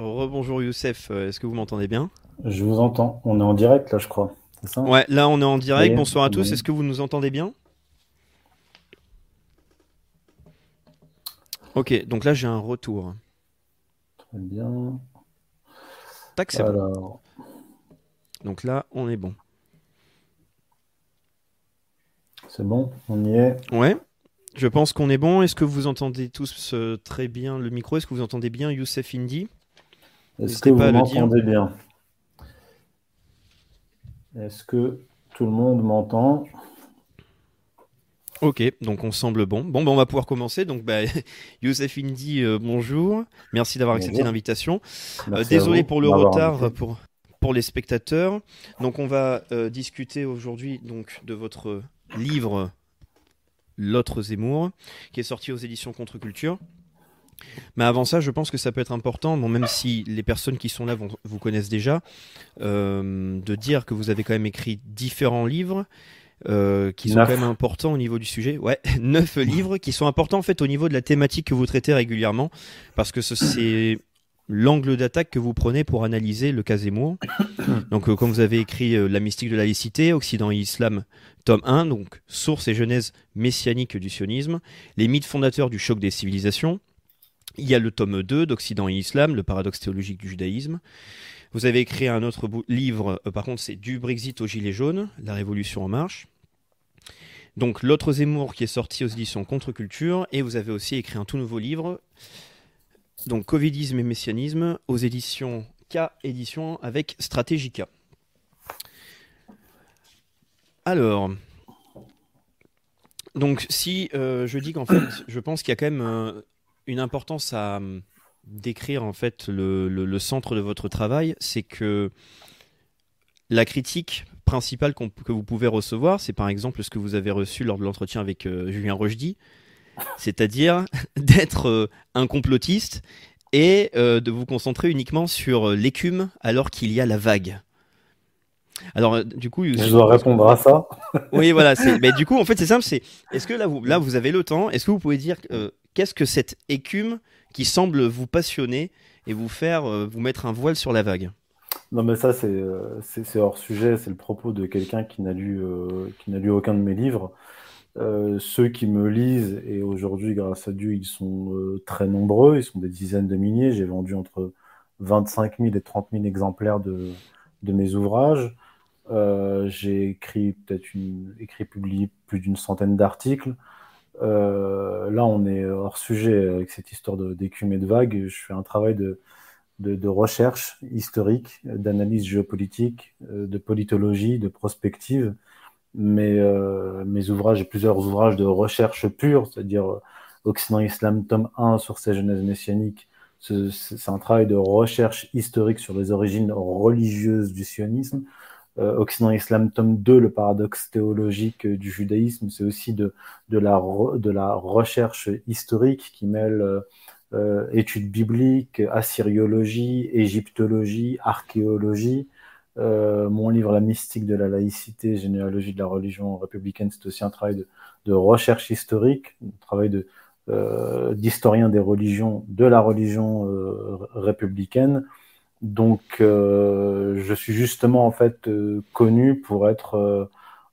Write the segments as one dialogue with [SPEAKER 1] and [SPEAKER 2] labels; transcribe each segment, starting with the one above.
[SPEAKER 1] rebonjour Youssef, est-ce que vous m'entendez bien?
[SPEAKER 2] Je vous entends, on est en direct là je crois.
[SPEAKER 1] Ça? Ouais, là on est en direct, bonsoir à tous, est-ce que vous nous entendez bien? Ok, donc là j'ai un retour.
[SPEAKER 2] Très bien.
[SPEAKER 1] Tac, c'est bon. Donc là on est bon.
[SPEAKER 2] C'est bon, on y est.
[SPEAKER 1] Ouais. Je pense qu'on est bon. Est-ce que vous entendez tous euh, très bien le micro? Est-ce que vous entendez bien Youssef Indy?
[SPEAKER 2] Est-ce que vous m'entendez bien Est-ce que tout le monde m'entend
[SPEAKER 1] Ok, donc on semble bon. Bon, ben on va pouvoir commencer. Donc, bah, Youssef Indy, euh, bonjour. Merci d'avoir accepté l'invitation. Euh, désolé pour le retard pour, pour les spectateurs. Donc, on va discuter aujourd'hui donc de votre livre L'autre Zemmour, qui est sorti aux éditions Contre-Culture. Mais avant ça, je pense que ça peut être important, bon, même si les personnes qui sont là vous connaissent déjà, euh, de dire que vous avez quand même écrit différents livres. Euh, qui sont quand même importants au niveau du sujet. Ouais, neuf livres qui sont importants en fait au niveau de la thématique que vous traitez régulièrement, parce que c'est l'angle d'attaque que vous prenez pour analyser le cas Zemmour. Donc, euh, comme vous avez écrit La mystique de la laïcité, Occident et Islam, Tome 1, donc Source et genèse messianique du sionisme, les mythes fondateurs du choc des civilisations. Il y a le tome 2 d'Occident et Islam, le paradoxe théologique du judaïsme. Vous avez écrit un autre livre, euh, par contre c'est Du Brexit au Gilet jaune, La Révolution en marche. Donc l'autre Zemmour qui est sorti aux éditions Contre-Culture, et vous avez aussi écrit un tout nouveau livre, donc Covidisme et Messianisme, aux éditions K Édition avec Stratégica. Alors, donc si euh, je dis qu'en fait, je pense qu'il y a quand même euh, une importance à euh, décrire en fait le, centre de votre travail, c'est que la critique principale que vous pouvez recevoir, c'est par exemple ce que vous avez reçu lors de l'entretien avec Julien Rochdy, c'est-à-dire d'être un complotiste et de vous concentrer uniquement sur l'écume alors qu'il y a la vague. Alors, euh, du coup,
[SPEAKER 2] je dois répondre à ça.
[SPEAKER 1] oui, voilà. Mais du coup, en fait, c'est simple. C'est est-ce que là, vous, là, vous avez le temps? Est-ce que vous pouvez dire euh, qu'est-ce que cette écume qui semble vous passionner et vous faire euh, vous mettre un voile sur la vague?
[SPEAKER 2] Non, mais ça, c'est c'est hors sujet. C'est le propos de quelqu'un qui n'a lu qui n'a lu aucun de mes livres. ceux qui me lisent, et aujourd'hui, grâce à Dieu, ils sont très nombreux, ils sont des dizaines de milliers. J'ai vendu entre 25 000 et 30 000 exemplaires de, de mes ouvrages. Euh, j'ai écrit peut-être une, écrit publié plus d'une centaine d'articles. Euh, là, on est hors sujet avec cette histoire d'écume et de vagues. Je fais un travail de, recherche historique, d'analyse géopolitique, euh, de politologie, de prospective. Mais mes ouvrages, plusieurs ouvrages de recherche pure, c'est-à-dire Occident Islam, tome 1 sur ces genèses messianiques. C'est un travail de recherche historique sur les origines religieuses du sionisme. Euh, Occident Islam, tome 2, le paradoxe théologique euh, du judaïsme, c'est aussi de, de, la, de la recherche historique qui mêle euh, études bibliques, assyriologie, égyptologie, archéologie. mon livre La mystique de la laïcité, généalogie de la religion républicaine, c'est aussi un travail de, de, recherche historique, un travail de, d'historien des religions, de la religion républicaine. Donc, euh, je suis justement en fait euh, connu pour être euh,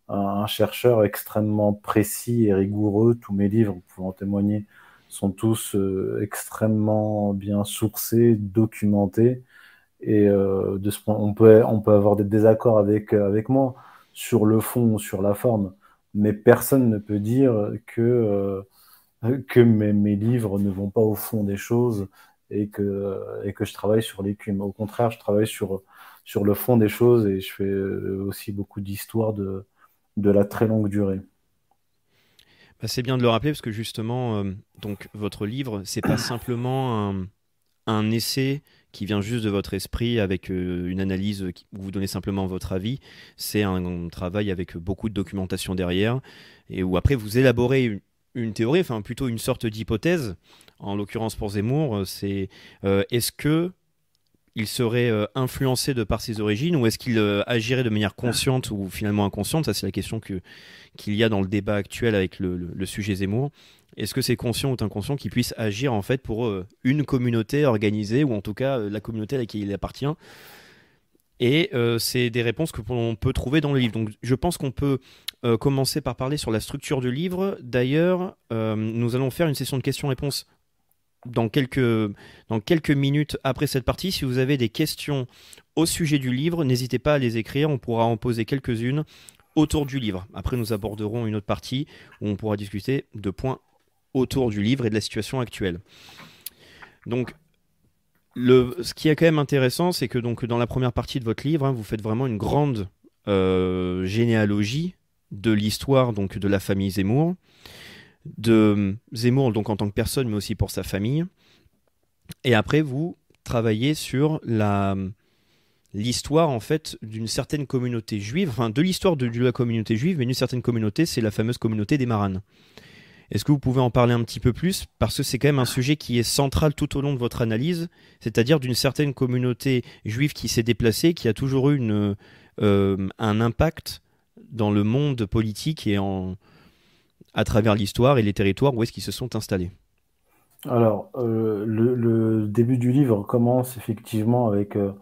[SPEAKER 2] un, chercheur extrêmement précis et rigoureux. Tous mes livres, vous pouvez en témoigner, sont tous extrêmement bien sourcés, documentés. Et de ce point, on peut, on peut avoir des désaccords avec, avec moi sur le fond ou sur la forme, mais personne ne peut dire que, que mes, mes livres ne vont pas au fond des choses et que, et que je travaille sur l'écume. Au contraire, je travaille sur, sur le fond des choses et je fais euh, aussi beaucoup d'histoires de, de la très longue durée.
[SPEAKER 1] Bah, c'est bien de le rappeler parce que justement, euh, donc votre livre, c'est pas simplement un, un, essai qui vient juste de votre esprit avec euh, une analyse où vous donnez simplement votre avis. C'est un, travail avec beaucoup de documentation derrière et où après vous élaborez une, une théorie, enfin plutôt une sorte d'hypothèse. En l'occurrence pour Zemmour, euh, c'est euh, est-ce que il serait euh, influencé de par ses origines ou est-ce qu'il agirait de manière consciente ou finalement inconsciente? Ça, c'est la question que, qu'il y a dans le débat actuel avec le, sujet Zemmour. Est-ce que c'est conscient ou inconscient qu'il puisse agir en fait pour une communauté organisée ou en tout cas la communauté à laquelle il appartient? Et c'est des réponses que l'on peut trouver dans le livre. Donc je pense qu'on peut commencer par parler sur la structure du livre. D'ailleurs, nous allons faire une session de questions-réponses dans quelques, dans quelques minutes après cette partie. Si vous avez des questions au sujet du livre, n'hésitez pas à les écrire. On pourra en poser quelques-unes autour du livre. Après, nous aborderons une autre partie où on pourra discuter de points autour du livre et de la situation actuelle. Donc, le, ce qui est quand même intéressant, c'est que donc dans la première partie de votre livre, hein, vous faites vraiment une grande euh, généalogie de l'histoire donc de la famille Zemmour de Zemmour donc en tant que personne, mais aussi pour sa famille. Et après, vous travaillez sur l'histoire en fait d'une certaine communauté juive, enfin de l'histoire de, la communauté juive, mais d'une certaine communauté, c'est la fameuse communauté des Maranes. Est-ce que vous pouvez en parler un petit peu plus? Parce que c'est quand même un sujet qui est central tout au long de votre analyse, c'est-à-dire d'une certaine communauté juive qui s'est déplacée, qui a toujours eu euh, un impact dans le monde politique et à travers l'histoire et les territoires où est-ce qu'ils se sont installés.
[SPEAKER 2] Alors, euh, le, début du livre commence effectivement avec euh,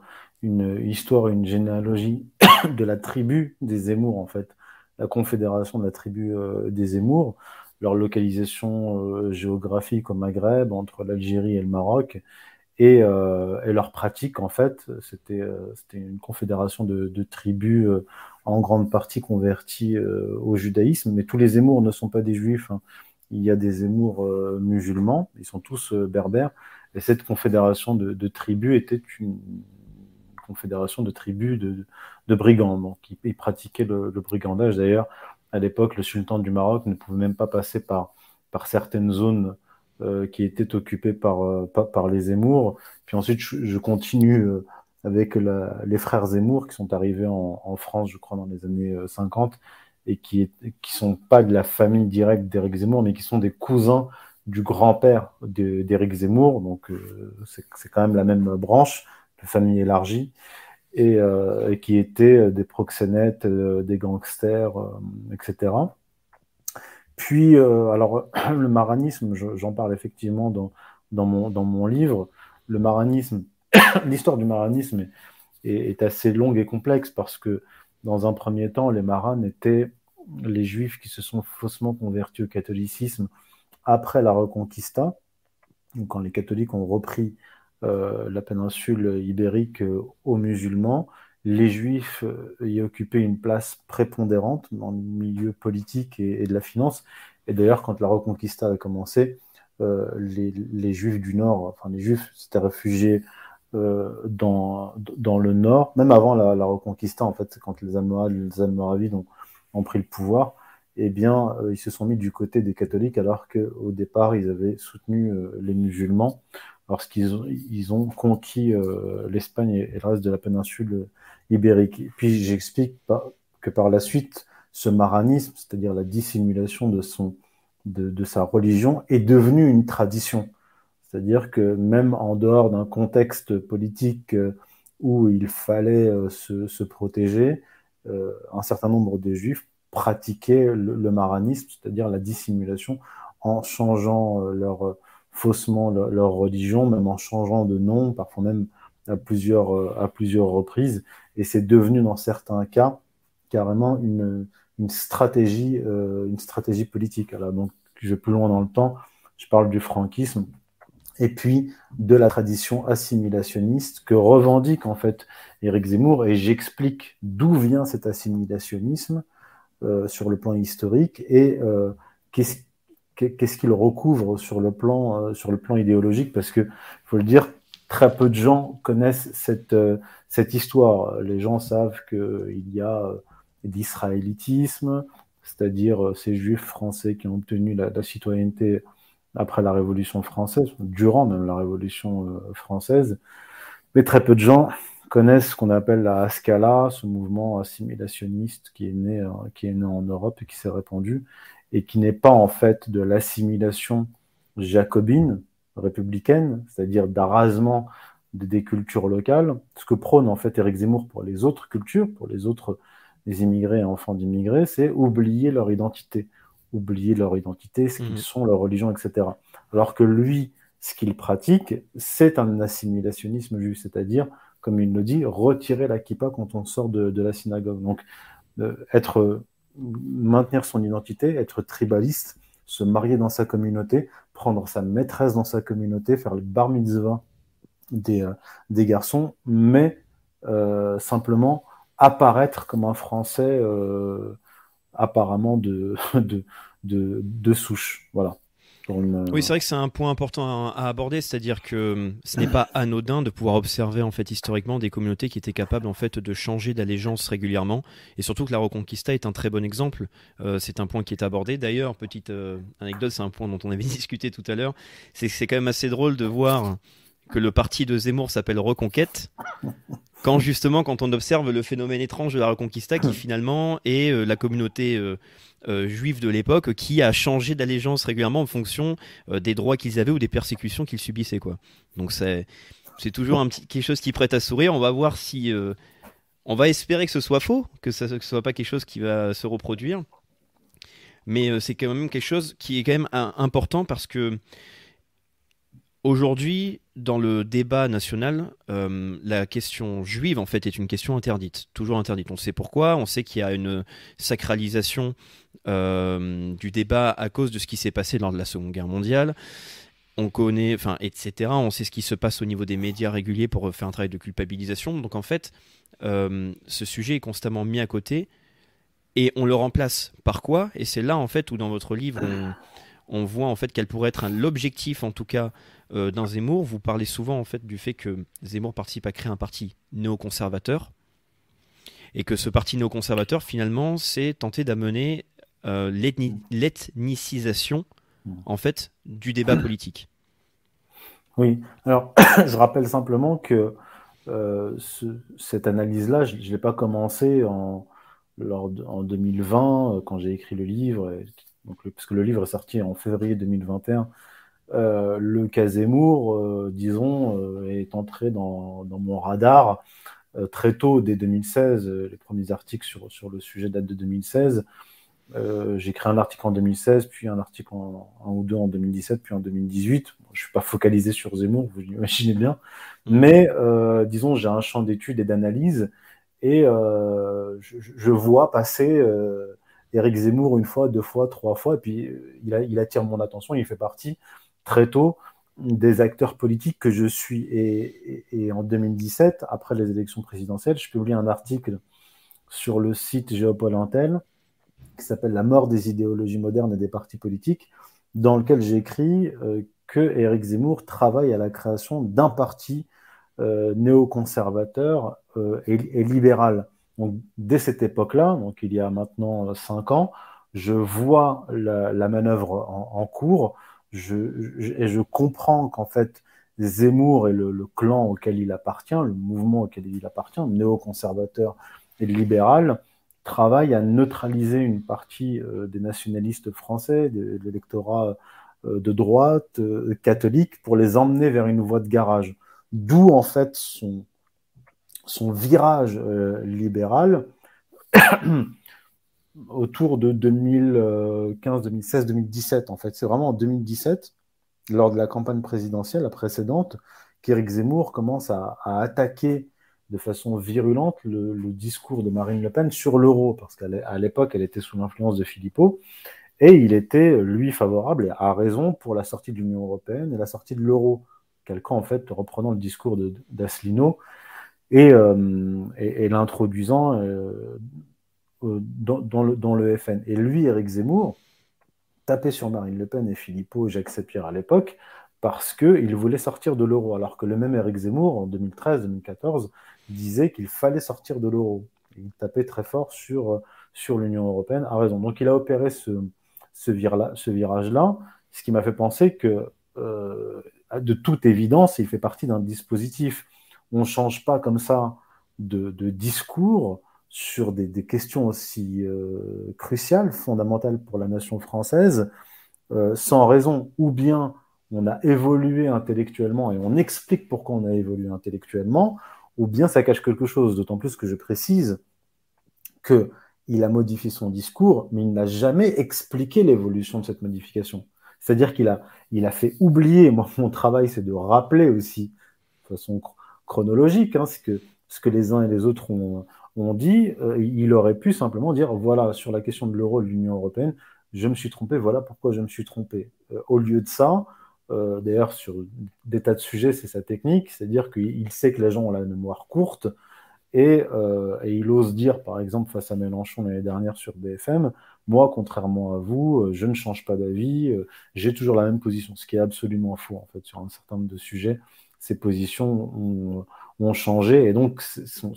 [SPEAKER 2] une histoire, une généalogie de la tribu des Zemmour, en fait, la confédération de la tribu des Zemmour, leur localisation géographique au Maghreb, entre l'Algérie et le Maroc, et, leur pratique, en fait, c'était une confédération de, tribus en grande partie convertis euh, au judaïsme, mais tous les Zemmour ne sont pas des juifs. Hein. Il y a des Zemmour euh, musulmans, ils sont tous euh, berbères, et cette confédération de, tribus était une confédération de tribus de, brigands. Donc, ils, pratiquaient le, brigandage. D'ailleurs, à l'époque, le sultan du Maroc ne pouvait même pas passer par, par certaines zones qui étaient occupées par, par, les Zemmour. Puis ensuite, je, continue avec les frères Zemmour qui sont arrivés en, France, je crois, dans les années 50 euh, et qui ne sont pas de la famille directe d'Éric Zemmour, mais qui sont des cousins du grand-père d'Éric Zemmour. Donc, euh, c'est quand même la même branche de famille élargie et, euh, qui étaient des proxénètes, des gangsters, etc. Puis, alors, le maranisme, j'en parle effectivement dans, dans, mon, dans mon livre. Le maranisme, l'histoire du maranisme est, assez longue et complexe parce que, dans un premier temps, les maranes étaient les juifs qui se sont faussement convertis au catholicisme après la Reconquista, quand les catholiques ont repris euh, la péninsule ibérique euh, aux musulmans, les juifs euh, y occupaient une place prépondérante dans le milieu politique et, de la finance. Et d'ailleurs, quand la Reconquista a commencé, les, les, juifs du Nord, enfin les juifs s'étaient réfugiés euh, dans, dans le nord, même avant la, Reconquista, en fait, quand les Almohades, les Almoravides ont, pris le pouvoir, eh bien, euh, ils se sont mis du côté des catholiques alors qu'au départ, ils avaient soutenu euh, les musulmans lorsqu'ils ont, ils ont conquis l'Espagne et, le reste de la péninsule ibérique. puis j'explique que par la suite, ce maranisme, c'est-à-dire la dissimulation de, son, de, de sa religion, est devenu une tradition. C'est-à-dire que même en dehors d'un contexte politique euh, où il fallait euh, se, protéger, euh, un certain nombre de juifs pratiquaient le, maranisme, c'est-à-dire la dissimulation, en changeant leur, faussement leur, religion, même en changeant de nom, parfois même à plusieurs, à plusieurs reprises. Et c'est devenu dans certains cas carrément une, une stratégie, une stratégie politique. Alors, donc, je vais plus loin dans le temps, je parle du franquisme et puis de la tradition assimilationniste que revendique en fait Éric Zemmour, et j'explique d'où vient cet assimilationnisme euh, sur le plan historique et euh, qu'est-ce qu'il recouvre sur le plan, euh, sur le plan idéologique, parce que faut le dire, très peu de gens connaissent cette, cette histoire. Les gens savent qu'il y a d'israélitisme, c'est-à-dire ces juifs français qui ont obtenu la, la citoyenneté après la Révolution française, durant même la Révolution euh, française. Mais très peu de gens connaissent ce qu'on appelle la Haskalah, ce mouvement assimilationniste qui est né, euh, qui est né en Europe et qui s'est répandu, et qui n'est pas en fait de l'assimilation jacobine, républicaine, c'est-à-dire d'arrasement des cultures locales, ce que prône en fait Éric Zemmour pour les autres cultures, pour les autres les immigrés et enfants d'immigrés, c'est oublier leur identité, oublier leur identité, ce qu'ils mhm. sont, leur religion, etc. Alors que lui, ce qu'il pratique, c'est un assimilationnisme juif, c'est-à-dire, comme il le dit, retirer la kippa quand on sort de, la synagogue. Donc, euh, être, maintenir son identité, être tribaliste, se marier dans sa communauté, prendre sa maîtresse dans sa communauté, faire le bar mitzvah des, euh, des garçons, mais euh, simplement apparaître comme un Français apparemment de, de, de, de souche. Voilà.
[SPEAKER 1] Oui, c'est vrai que c'est un point important à, aborder, c'est-à-dire que hum, ce n'est pas anodin de pouvoir observer en fait historiquement des communautés qui étaient capables en fait de changer d'allégeance régulièrement, et surtout que la Reconquista est un très bon exemple. Euh, c'est un point qui est abordé. D'ailleurs, petite euh, anecdote, c'est un point dont on avait discuté tout à l'heure. C'est c'est quand même assez drôle de voir que le parti de Zemmour s'appelle Reconquête, quand justement, quand on observe le phénomène étrange de la Reconquista, qui finalement est euh, la communauté euh, euh, juive de l'époque, qui a changé d'allégeance régulièrement en fonction des droits qu'ils avaient ou des persécutions qu'ils subissaient. Donc c'est c'est toujours quelque chose qui prête à sourire. On va voir si on va espérer que ce soit faux, que ça ne soit pas quelque chose qui va se reproduire. Mais c'est quand même quelque chose qui est quand même important parce que Aujourd'hui, dans le débat national, euh, la question juive, en fait, est une question interdite, toujours interdite. On sait pourquoi, on sait qu'il y a une sacralisation euh, du débat à cause de ce qui s'est passé lors de la Seconde Guerre mondiale. On connaît, enfin, etc. On sait ce qui se passe au niveau des médias réguliers pour faire un travail de culpabilisation. Donc, en fait, euh, ce sujet est constamment mis à côté et on le remplace par quoi? Et c'est là, en fait, où dans votre livre, on voit en fait quel pourrait être l'objectif, en tout cas, euh, dans Zemmour, vous parlez souvent en fait du fait que Zemmour participe à créer un parti néoconservateur et que ce parti néoconservateur finalement c'est tenter d'amener euh, l'ethnicisation hmm. en fait du débat politique.
[SPEAKER 2] Oui, alors je rappelle simplement que euh, cette analyse-là, je ne l'ai pas commencé en, en 2020 quand j'ai écrit le livre, donc parce que le livre est sorti en février 2021 euh, le cas Zemmour, euh, disons, euh, est entré dans, mon radar très tôt, dès 2016. les premiers articles sur, sur le sujet datent de 2016. j'ai écrit un article en 2016, puis un article en, un ou deux en 2017, puis en 2018. je ne suis pas focalisé sur Zemmour, vous l'imaginez bien. Mais disons, j'ai un champ d'études et d'analyse, et je, vois passer Éric Zemmour une fois, deux fois, trois fois, et puis il, il attire mon attention, il fait partie très tôt des acteurs politiques que je suis. Et, en 2017, après les élections présidentielles, je publie un article sur le site Géopol Intel qui s'appelle La mort des idéologies modernes et des partis politiques, dans lequel j'écris euh, que Zemmour travaille à la création d'un parti euh, néoconservateur euh, et, libéral. Dès cette époque-là, donc il y a maintenant cinq ans, je vois la, manœuvre en cours et je comprends qu'en fait, Zemmour et le, clan auquel il appartient, le mouvement auquel il appartient, néoconservateur et libéral, travaillent à neutraliser une partie euh, des nationalistes français, de, l'électorat euh, de droite, euh, catholique, pour les emmener vers une voie de garage. D'où en fait son, son virage libéral autour de 2015, 2016, 2017 en fait. C'est vraiment en 2017, lors de la campagne présidentielle, la précédente, qu'Éric Zemmour commence à, attaquer de façon virulente le, discours de Marine Le Pen sur l'euro, parce qu'à l'époque, elle était sous l'influence de Philippot, et il était, lui, favorable, et à raison, pour la sortie de l'Union européenne et la sortie de l'euro. Quelqu'un, en fait, reprenant le discours d'Asselineau et, euh, et, l'introduisant euh, euh, dans, le, FN. Et lui, Éric Zemmour, tapait sur Marine Le Pen et Philippot Jacques Sapir à l'époque parce qu'il voulait sortir de l'euro, alors que le même Éric Zemmour, en 2013-2014, disait qu'il fallait sortir de l'euro. Il tapait très fort sur, sur l'Union européenne, à raison. Donc il a opéré ce, ce, virage-là, ce qui m'a fait penser que, de toute évidence, il fait partie d'un dispositif. On ne change pas comme ça de, discours sur des, questions aussi euh, cruciales, fondamentales pour la nation française, euh, sans raison, ou bien on a évolué intellectuellement et on explique pourquoi on a évolué intellectuellement, ou bien ça cache quelque chose, d'autant plus que je précise que il a modifié son discours, mais il n'a jamais expliqué l'évolution de cette modification. C'est-à-dire qu'il a, il a fait oublier, moi mon travail c'est de rappeler aussi, de façon chronologique, hein, ce, que, ce que les uns et les autres ont, ont dit, euh, il aurait pu simplement dire, voilà, sur la question de l'euro de l'Union européenne, je me suis trompé, voilà pourquoi je me suis trompé. Euh, au lieu de ça, euh, d'ailleurs, sur des tas de sujets, c'est sa technique, c'est-à-dire qu'il sait que les gens ont la mémoire courte, et, il ose dire, par exemple, face à Mélenchon l'année dernière sur BFM, moi, contrairement à vous, je ne change pas d'avis, j'ai toujours la même position, ce qui est absolument faux, en fait, sur un certain nombre de sujets. Ces positions ont, changé, et donc son,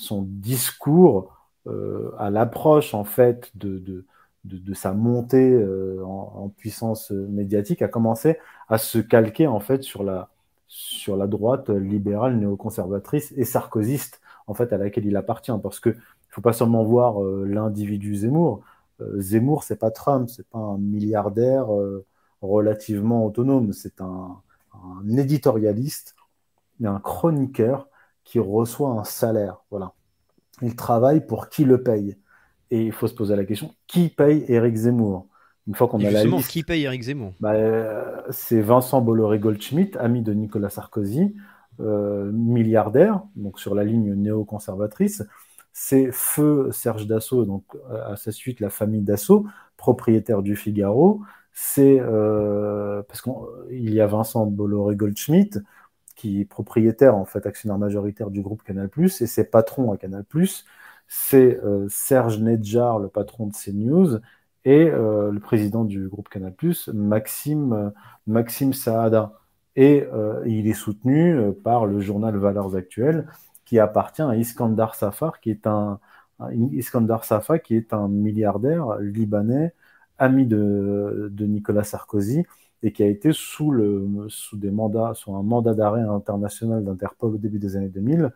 [SPEAKER 2] son discours euh, à l'approche en fait de, de, de, sa montée euh, en, puissance médiatique a commencé à se calquer en fait sur la, sur la droite libérale néoconservatrice et sarkozyste en fait à laquelle il appartient. Parce que il faut pas seulement voir euh, l'individu Zemmour. Zemmour c'est pas Trump c'est pas un milliardaire relativement autonome. C'est un, un éditorialiste et un chroniqueur qui reçoit un salaire. Voilà. Il travaille pour qui le paye. Et il faut se poser la question qui paye Eric Zemmour?
[SPEAKER 1] Une fois qu'on a la liste, qui paye Eric Zemmour?
[SPEAKER 2] Bah, euh, C'est Vincent Bolloré-Goldschmidt, ami de Nicolas Sarkozy, euh, milliardaire, donc sur la ligne néoconservatrice. C'est Feu Serge Dassault, donc à sa suite la famille Dassault, propriétaire du Figaro. C'est euh, parce qu'il y a Vincent Bolloré-Goldschmidt, qui est propriétaire, en fait, actionnaire majoritaire du groupe Canal+, et ses patrons à Canal+, c'est euh, Serge Nedjar, le patron de CNews, et euh, le président du groupe Canal+, Maxime, Maxime Saada. Et il est soutenu par le journal Valeurs Actuelles, qui appartient à Iskandar Safar, Iskandar Safa, qui est un milliardaire libanais, ami de, Nicolas Sarkozy, et qui a été sous, des mandats, sous un mandat d'arrêt international d'Interpol au début des années 2000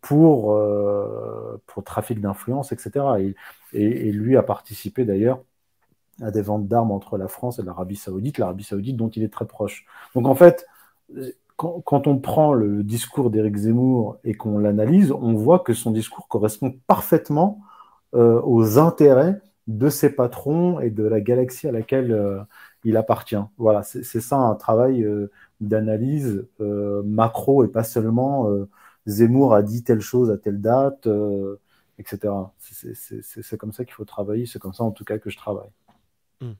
[SPEAKER 2] pour, euh, pour trafic d'influence, etc. Et, lui a participé d'ailleurs à des ventes d'armes entre la France et l'Arabie Saoudite, l'Arabie Saoudite dont il est très proche. Donc en fait, quand, quand on prend le discours d'Éric Zemmour et qu'on l'analyse, on voit que son discours correspond parfaitement euh, aux intérêts de ses patrons et de la galaxie à laquelle euh, il appartient. Voilà, c'est ça un travail euh, d'analyse euh, macro et pas seulement Zemmour a dit telle chose à telle date, etc. C'est comme ça qu'il faut travailler, c'est comme ça en tout cas que je travaille.
[SPEAKER 1] Hmm.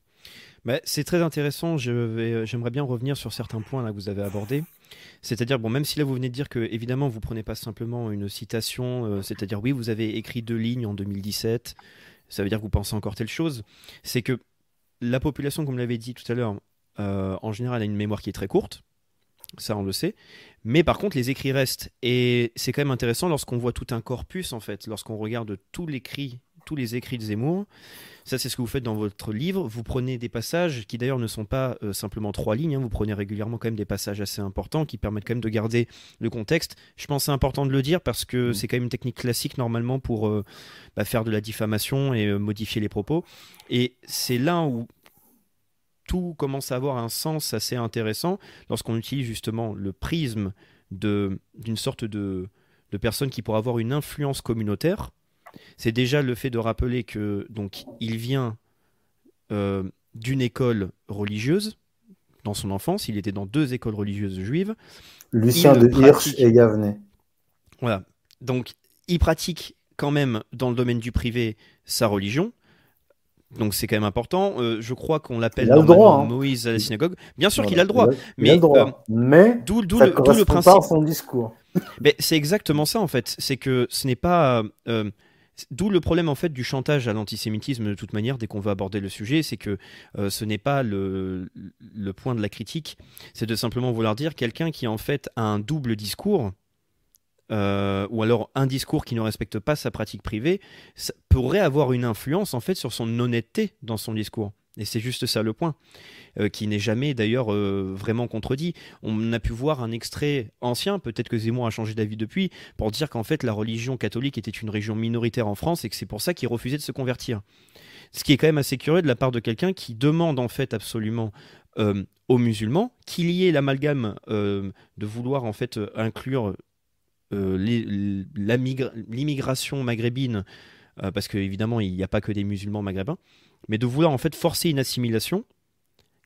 [SPEAKER 1] c'est très intéressant. J'aimerais bien revenir sur certains points là que vous avez abordés. C'est-à-dire, bon, même si là vous venez de dire que, évidemment, vous prenez pas simplement une citation, c'est-à-dire, oui, vous avez écrit deux lignes en 2017, ça veut dire que vous pensez encore telle chose. C'est que la population, comme l'avait dit tout à l'heure, euh, en général a une mémoire qui est très courte. Ça, on le sait. Mais par contre, les écrits restent. Et c'est quand même intéressant lorsqu'on voit tout un corpus, en fait, lorsqu'on regarde tous les écrits, tous les écrits de Zemmour. Ça, c'est ce que vous faites dans votre livre. Vous prenez des passages qui, d'ailleurs, ne sont pas euh, simplement trois lignes. Hein. Vous prenez régulièrement quand même des passages assez importants qui permettent quand même de garder le contexte. Je pense que c'est important de le dire parce que mmh. c'est quand même une technique classique, normalement, pour euh, bah, faire de la diffamation et modifier les propos. Et c'est là où tout commence à avoir un sens assez intéressant lorsqu'on utilise justement le prisme d'une sorte de, de personne qui pourrait avoir une influence communautaire. C'est déjà le fait de rappeler que donc il vient euh, d'une école religieuse dans son enfance. Il était dans deux écoles religieuses juives.
[SPEAKER 2] Lucien de Hirsch et Gavenet.
[SPEAKER 1] Voilà. Donc il pratique quand même dans le domaine du privé sa religion. Donc c'est quand même important. Euh, je crois qu'on l'appelle
[SPEAKER 2] hein.
[SPEAKER 1] Moïse à la synagogue. Bien sûr qu'il a le droit. a.
[SPEAKER 2] Euh, mais d'où, le, le, principe. son discours.
[SPEAKER 1] Mais c'est exactement ça en fait. C'est que ce n'est pas. Euh, d'où le problème en fait du chantage à l'antisémitisme de toute manière dès qu'on veut aborder le sujet, c'est que ce n'est pas le, point de la critique, c'est de simplement vouloir dire quelqu'un qui en fait a un double discours, euh, ou alors un discours qui ne respecte pas sa pratique privée, pourrait avoir une influence en fait sur son honnêteté dans son discours. Et c'est juste ça le point, euh, qui n'est jamais d'ailleurs euh, vraiment contredit. On a pu voir un extrait ancien, peut-être que Zemmour a changé d'avis depuis, pour dire qu'en fait la religion catholique était une religion minoritaire en France et que c'est pour ça qu'il refusait de se convertir. Ce qui est quand même assez curieux de la part de quelqu'un qui demande en fait absolument aux musulmans qu'il y ait l'amalgame de vouloir en fait inclure euh, l'immigration maghrébine parce qu'évidemment, il n'y a pas que des musulmans maghrébins, mais de vouloir en fait forcer une assimilation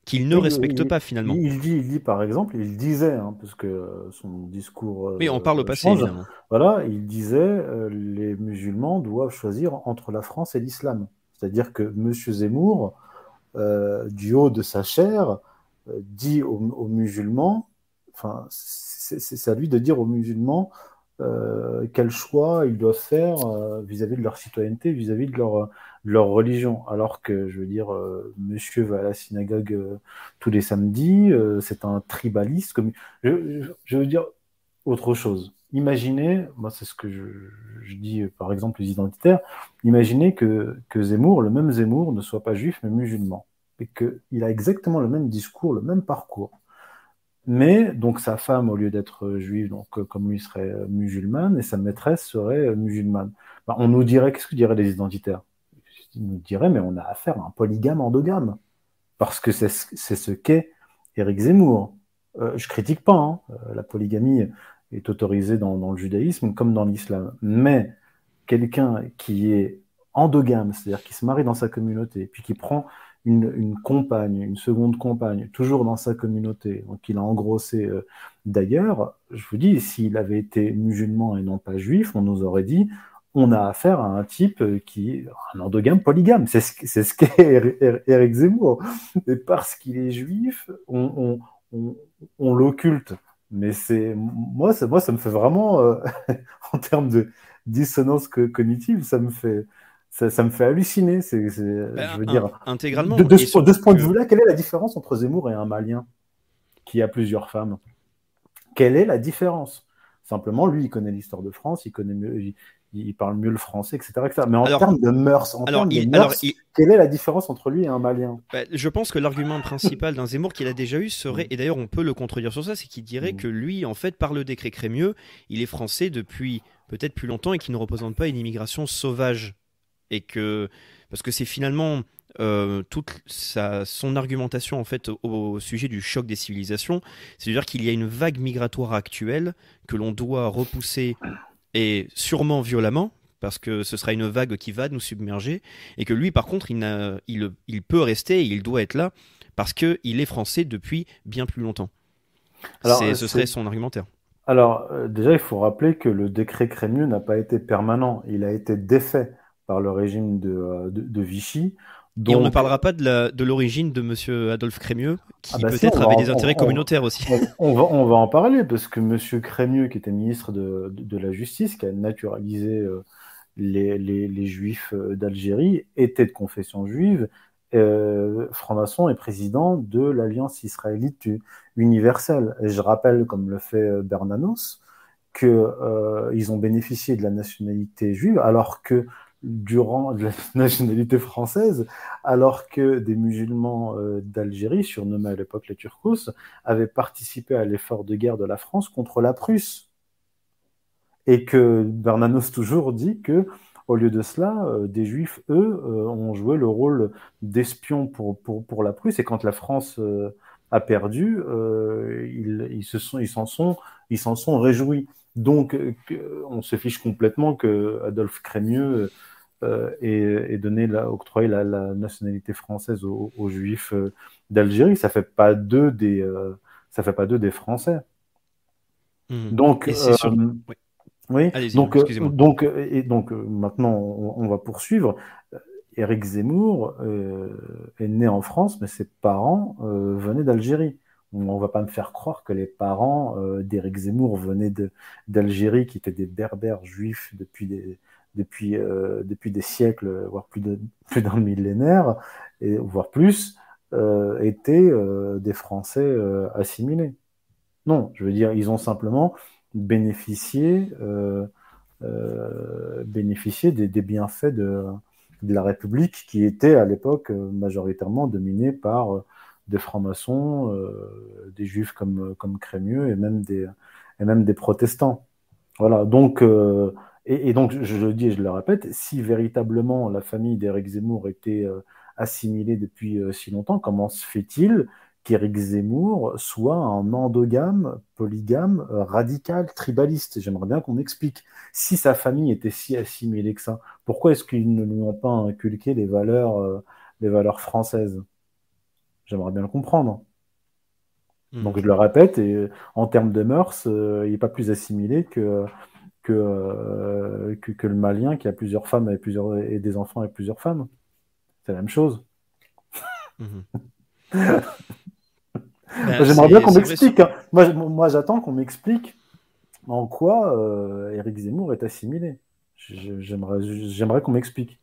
[SPEAKER 1] qu'il ne respecte pas finalement.
[SPEAKER 2] Il dit, il dit par exemple, il disait, hein, parce que son discours.
[SPEAKER 1] oui, on parle au passé évidemment.
[SPEAKER 2] Voilà, il disait les musulmans doivent choisir entre la France et l'islam. C'est-à-dire que M. Zemmour, du haut de sa chair, dit aux musulmans Enfin, c'est à lui de dire aux musulmans euh, quel choix ils doivent faire euh, vis-à-vis de leur citoyenneté, vis-à-vis de leur, leur religion. Alors que, je veux dire, euh, monsieur va à la synagogue tous les samedis, c'est un tribaliste. Comme... Je, veux dire autre chose. Imaginez, moi c'est ce que je, dis par exemple aux identitaires, imaginez que, que Zemmour, le même Zemmour, ne soit pas juif mais musulman. Et qu'il a exactement le même discours, le même parcours mais donc sa femme, au lieu d'être juive, donc euh, comme lui serait euh, musulmane, et sa maîtresse serait euh, musulmane. Bah, on nous dirait, qu'est-ce que diraient les identitaires? Ils nous diraient, mais on a affaire à un polygame endogame, parce que c'est ce qu'est Éric Zemmour. Euh, je critique pas, hein. la polygamie est autorisée dans, dans le judaïsme comme dans l'islam, mais quelqu'un qui est endogame, c'est-à-dire qui se marie dans sa communauté, puis qui prend une, compagne, une seconde compagne, toujours dans sa communauté, donc il a engrossé euh, d'ailleurs, je vous dis, s'il avait été musulman et non pas juif, on nous aurait dit, on a affaire à un type qui est un endogame polygame. C'est ce qu'est Eric Zemmour. Et parce qu'il est juif, on, l'occulte. Mais c'est moi, ça, moi, ça me fait vraiment, euh, en termes de dissonance cognitive, ça me fait, ça, me fait halluciner. C'est, ben, je veux dire,
[SPEAKER 1] intégralement.
[SPEAKER 2] De, ce, point de vue-là, quelle est la différence entre Zemmour et un Malien qui a plusieurs femmes? Quelle est la différence? Simplement, lui, il connaît l'histoire de France, il connaît mieux, il, parle mieux le français, etc. Mais en termes de mœurs, en termes de mœurs quelle est la différence entre lui et un Malien?
[SPEAKER 1] Ben, Je pense que l'argument principal d'un Zemmour qu'il a déjà eu serait, mm. et d'ailleurs on peut le contredire sur ça, c'est qu'il dirait mm. que lui, en fait, par le décret Crémieux, il est français depuis peut-être plus longtemps et qu'il ne représente pas une immigration sauvage et que parce que c'est finalement euh, toute sa, son argumentation en fait au, sujet du choc des civilisations, c'est-à-dire qu'il y a une vague migratoire actuelle que l'on doit repousser et sûrement violemment parce que ce sera une vague qui va nous submerger et que lui par contre il, il, il peut rester et il doit être là parce qu'il est français depuis bien plus longtemps. Alors, ce serait son argumentaire.
[SPEAKER 2] Alors euh, déjà il faut rappeler que le décret Crémieux n'a pas été permanent, il a été défait par le régime de, euh, de, Vichy.
[SPEAKER 1] Et on ne parlera pas de l'origine de, M. Adolphe Crémieux, qui ah bah peut-être avait des intérêts communautaires aussi.
[SPEAKER 2] On, va, on va en parler, parce que M. Crémieux, qui était ministre de, de, la Justice, qui a naturalisé euh, les, les, les, Juifs euh, d'Algérie, était de confession juive. Euh, franc-maçon est président de l'Alliance israélite universelle. Et je rappelle, comme le fait Bernanos, qu'ils euh, ont bénéficié de la nationalité juive, alors que durant la nationalité française, alors que des musulmans euh, d'Algérie, surnommés à l'époque les Turcos, avaient participé à l'effort de guerre de la France contre la Prusse. Et que Bernanos toujours dit que, au lieu de cela, euh, des Juifs, eux, euh, ont joué le rôle d'espions pour, pour, pour, la Prusse. Et quand la France a perdu, ils, ils, se sont, ils s'en sont, ils s'en sont réjouis. Donc, on se fiche complètement que Adolphe Crémieux euh, et, donné la, octroyer la, nationalité française aux, juifs euh, d'Algérie, ça fait pas d'eux des, euh, ça fait pas d'eux des Français.
[SPEAKER 1] Mmh. Donc,
[SPEAKER 2] oui. donc, donc, et donc maintenant, on, va poursuivre. Éric Zemmour est né en France, mais ses parents venaient d'Algérie. On va pas me faire croire que les parents d'Éric Zemmour venaient d'Algérie, qui étaient des berbères juifs depuis des, euh, siècles, voire plus d'un plus millénaire, voire plus, euh, étaient euh, des Français euh, assimilés. Non, je veux dire, ils ont simplement bénéficié, des, bienfaits de, de, la République qui était à l'époque majoritairement dominée par des francs-maçons, des juifs comme, comme Crémieux et même des, protestants. Voilà, donc et, donc, je le dis et je le répète, si véritablement la famille d'Éric Zemmour était euh, assimilée depuis euh, si longtemps, comment se fait-il qu'Éric Zemmour soit un endogame, polygame, radical, tribaliste? J'aimerais bien qu'on m'explique. Si sa famille était si assimilée que ça, pourquoi est-ce qu'ils ne lui ont pas inculqué les valeurs, les valeurs françaises? J'aimerais bien le comprendre. Hmm. Donc je le répète, et en termes de mœurs, il n'est pas plus assimilé que, que, que, le Malien qui a plusieurs femmes et, plusieurs, et des enfants avec plusieurs femmes. C'est la même chose. Mhm. Ben, j'aimerais bien qu'on m'explique. Hein. Moi, moi j'attends qu'on m'explique en quoi euh, Éric Zemmour est assimilé. J'aimerais qu'on m'explique.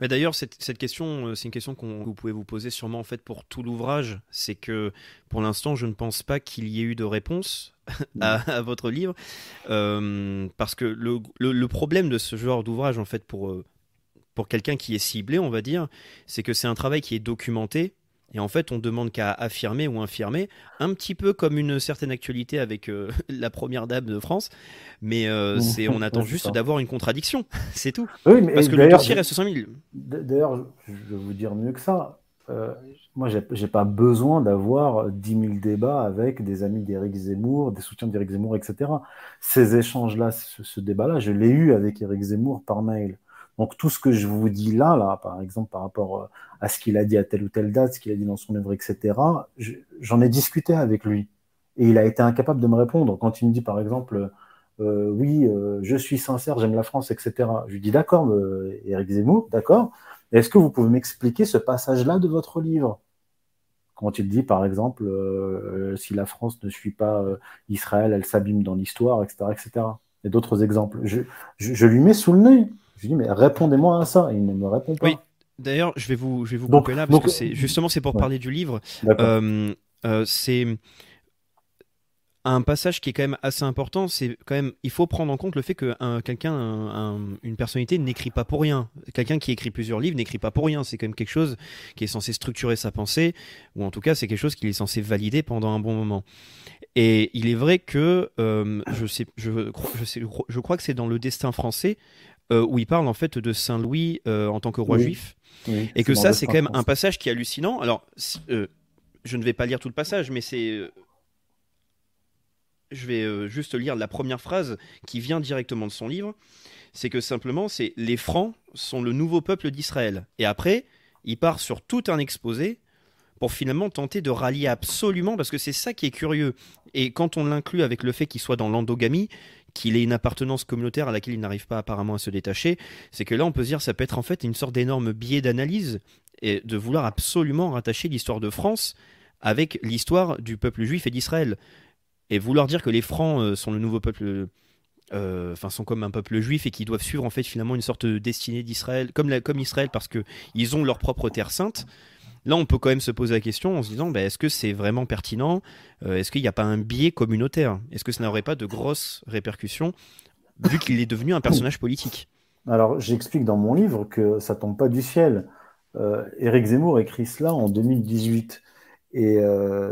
[SPEAKER 1] Mais d'ailleurs, cette, question, euh, c'est une question que vous pouvez vous poser sûrement en fait pour tout l'ouvrage. C'est que pour l'instant, je ne pense pas qu'il y ait eu de réponse à, votre livre, euh, parce que le, le, problème de ce genre d'ouvrage, en fait, pour euh, pour quelqu'un qui est ciblé, on va dire, c'est que c'est un travail qui est documenté. Et en fait, on demande qu'à affirmer ou infirmer, un petit peu comme une certaine actualité avec la première dame de France, mais euh, c'est on attend juste d'avoir une contradiction, c'est tout. Parce que le dossier reste 5000.
[SPEAKER 2] D'ailleurs, je vais vous dire mieux que ça. Euh, moi, j'ai pas besoin d'avoir 10 000 débats avec des amis d'Éric Zemmour, des soutiens d'Éric Zemmour, etc. Ces échanges-là, ce, débat-là, je l'ai eu avec Éric Zemmour par mail. Donc tout ce que je vous dis là, là, par exemple, par rapport euh, à ce qu'il a dit à telle ou telle date, ce qu'il a dit dans son œuvre, etc., j'en ai discuté avec lui. Et il a été incapable de me répondre. Quand il me dit, par exemple, euh, oui, euh, je suis sincère, j'aime la France, etc. Je lui dis d'accord, Eric Zemmour, d'accord. Est-ce que vous pouvez m'expliquer ce passage-là de votre livre? Quand il dit, par exemple, euh, si la France ne suit pas Israël, elle s'abîme dans l'histoire, etc., etc. Et d'autres exemples. Je, je, lui mets sous le nez. Je lui dis, mais répondez-moi à ça. Il ne me répond pas.
[SPEAKER 1] Oui. D'ailleurs, je vais vous, je vais vous couper là parce que c'est justement c'est pour parler du livre. c'est un passage qui est quand même assez important, c'est quand même, il faut prendre en compte le fait que quelqu'un, une personnalité n'écrit pas pour rien. Quelqu'un qui écrit plusieurs livres n'écrit pas pour rien. C'est quand même quelque chose qui est censé structurer sa pensée, ou en tout cas, c'est quelque chose qu'il est censé valider pendant un bon moment. Et il est vrai que euh, je sais, je, je, sais, je crois que c'est dans le Destin français euh, où il parle en fait de Saint Louis euh, en tant que roi juif, et que ça, c'est quand même un passage qui est hallucinant. Alors, je ne vais pas lire tout le passage, mais c'est je vais euh, juste lire la première phrase qui vient directement de son livre. C'est que simplement, c'est les Francs sont le nouveau peuple d'Israël. Et après, il part sur tout un exposé pour finalement tenter de rallier absolument, parce que c'est ça qui est curieux. Et quand on l'inclut avec le fait qu'il soit dans l'endogamie, qu'il ait une appartenance communautaire à laquelle il n'arrive pas apparemment à se détacher, c'est que là on peut se dire ça peut être en fait une sorte d'énorme biais d'analyse et de vouloir absolument rattacher l'histoire de France avec l'histoire du peuple juif et d'Israël. Et vouloir dire que les Francs euh, sont le nouveau peuple euh, enfin sont comme un peuple juif et qui doivent suivre en fait finalement une sorte de destinée d'Israël comme, comme Israël parce que ils ont leur propre terre sainte là on peut quand même se poser la question en se disant bah, est-ce que c'est vraiment pertinent euh, est-ce qu'il n'y a pas un biais communautaire? Est-ce que ça n'aurait pas de grosses répercussions vu qu'il est devenu un personnage politique?
[SPEAKER 2] Alors j'explique dans mon livre que ça tombe pas du ciel. Éric Zemmour écrit cela en 2018 et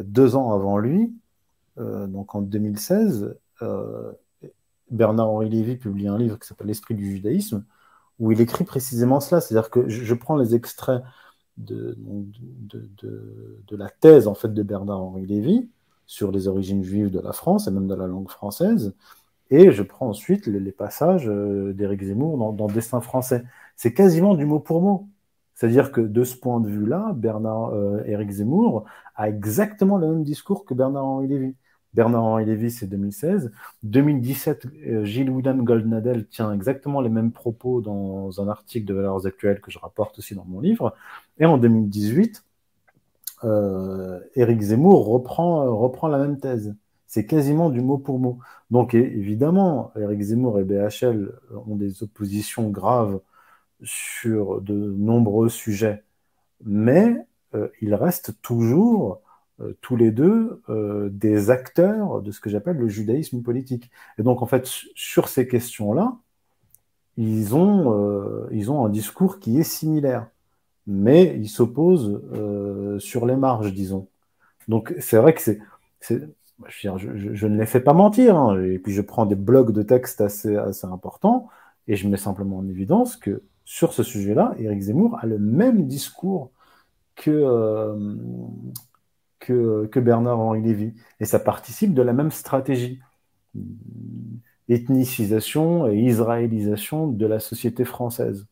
[SPEAKER 2] deux ans avant lui euh, donc en 2016, euh, Bernard-Henri Lévy publie un livre qui s'appelle L'esprit du judaïsme, où il écrit précisément cela. C'est-à-dire que je, prends les extraits de, de, la thèse en fait de Bernard-Henri Lévy sur les origines juives de la France et même de la langue française, et je prends ensuite les, passages euh, d'Éric Zemmour dans, dans, Destin français. C'est quasiment du mot pour mot. C'est-à-dire que de ce point de vue-là, Bernard Éric Zemmour a exactement le même discours que Bernard-Henri Lévy. Bernard-Henri Lévy, c'est 2016. 2017, euh, Gilles William Goldnadel tient exactement les mêmes propos dans un article de Valeurs Actuelles que je rapporte aussi dans mon livre. Et en 2018, euh, Éric Zemmour reprend, euh, reprend la même thèse. C'est quasiment du mot pour mot. Donc évidemment, Éric Zemmour et BHL ont des oppositions graves sur de nombreux sujets, mais euh, ils restent toujours euh, tous les deux euh, des acteurs de ce que j'appelle le judaïsme politique. Et donc, en fait, sur ces questions-là, ils ont, euh, ils ont un discours qui est similaire, mais ils s'opposent sur les marges, disons. Donc, c'est vrai que c'est. Je, je, ne les fais pas mentir, hein, et puis je prends des blocs de textes assez, assez importants, et je mets simplement en évidence que sur ce sujet-là, Éric Zemmour a le même discours que, que, Bernard-Henri Lévy. Et ça participe de la même stratégie ethnicisation et israélisation de la société française.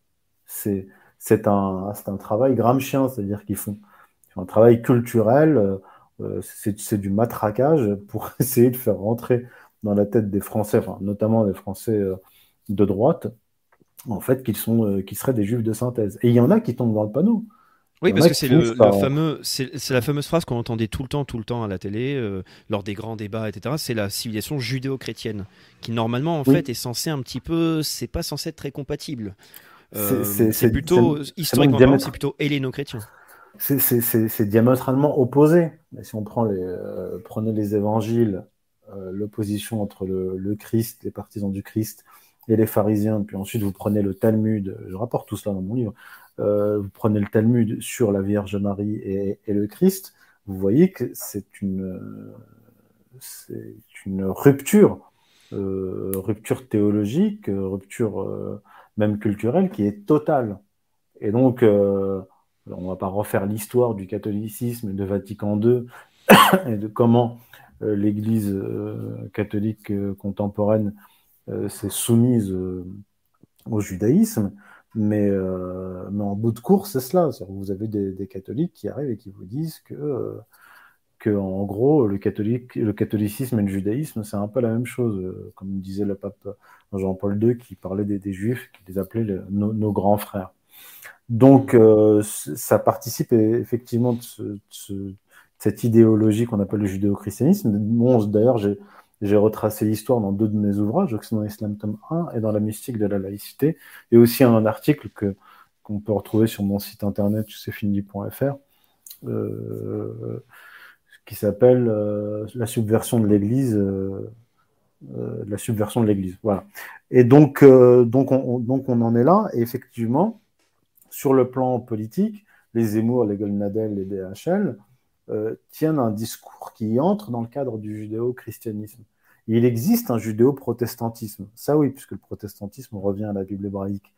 [SPEAKER 2] C'est un, un travail gramscien, c'est-à-dire qu'ils font, un travail culturel, euh, c'est du matraquage pour essayer de faire rentrer dans la tête des Français, notamment des Français euh, de droite, en fait, qu'ils euh, qu'ils seraient des juifs de synthèse. Et il y en a qui tombent dans le panneau.
[SPEAKER 1] Oui, parce que c'est le, fameux, c'est la fameuse phrase qu'on entendait tout le temps, tout le temps à la télé, euh, lors des grands débats, etc. C'est la civilisation judéo-chrétienne, qui normalement en fait est censée un petit peu, c'est pas censé être très compatible. Euh, c'est plutôt historiquement, c'est plutôt helléno-chrétien.
[SPEAKER 2] C'est diamétralement opposé. si on prend les, euh, prenait les évangiles, l'opposition entre le, le, Christ, les partisans du Christ, et les pharisiens, puis ensuite vous prenez le Talmud, je rapporte tout cela dans mon livre, euh, vous prenez le Talmud sur la Vierge Marie et, le Christ, vous voyez que c'est une, c'est une rupture, euh, rupture théologique, rupture euh, même culturelle qui est totale. Et donc, on ne va pas refaire l'histoire du catholicisme de Vatican II et de comment l'Église catholique contemporaine s'est soumise au judaïsme. Mais, euh, mais en bout de course, c'est cela. Vous avez des, des, catholiques qui arrivent et qui vous disent que, euh, que en gros, le, catholique, le catholicisme et le judaïsme, c'est un peu la même chose. Euh, comme disait le pape Jean-Paul II, qui parlait des, des, juifs, qui les appelait nos, nos, grands frères. Donc, euh, ça participe effectivement de, ce, de, cette idéologie qu'on appelle le judéo-christianisme. Bon, D'ailleurs, j'ai j'ai retracé l'histoire dans deux de mes ouvrages, Occident Islam tome 1 et dans La mystique de la laïcité, et aussi un article que qu'on peut retrouver sur mon site internet josephindi.fr euh, qui s'appelle euh, La subversion de l'Église. Euh, euh, la subversion de l'Église. Voilà. Et donc, donc, on, donc, on en est là. Et effectivement, sur le plan politique, les Zemmour, les Golnadel, les DHL tiennent un discours qui entre dans le cadre du judéo-christianisme. Il existe un judéo-protestantisme. Ça oui, puisque le protestantisme revient à la Bible hébraïque.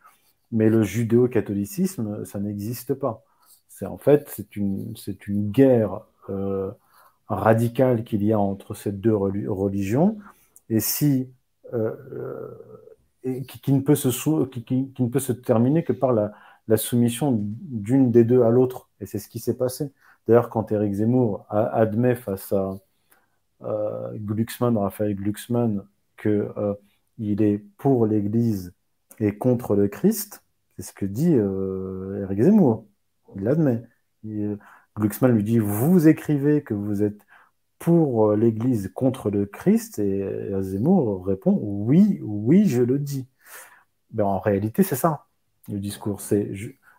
[SPEAKER 2] Mais le judéo-catholicisme, ça n'existe pas. C'est en fait, c'est une, c'est une guerre euh, radicale qu'il y a entre ces deux religions. Et euh, et qui, ne peut se qui, ne peut se terminer que par la, soumission d'une des deux à l'autre. Et c'est ce qui s'est passé. D'ailleurs, quand Eric Zemmour admet face à euh, Glucksmann, Raphaël Glucksmann, qu'il euh, est pour l'Église et contre le Christ, c'est ce que dit euh, Eric Zemmour. Il l'admet. Glucksmann lui dit Vous écrivez que vous êtes pour l'Église contre le Christ, et Zemmour répond Oui, oui, je le dis. Ben, en réalité, c'est ça le discours. C'est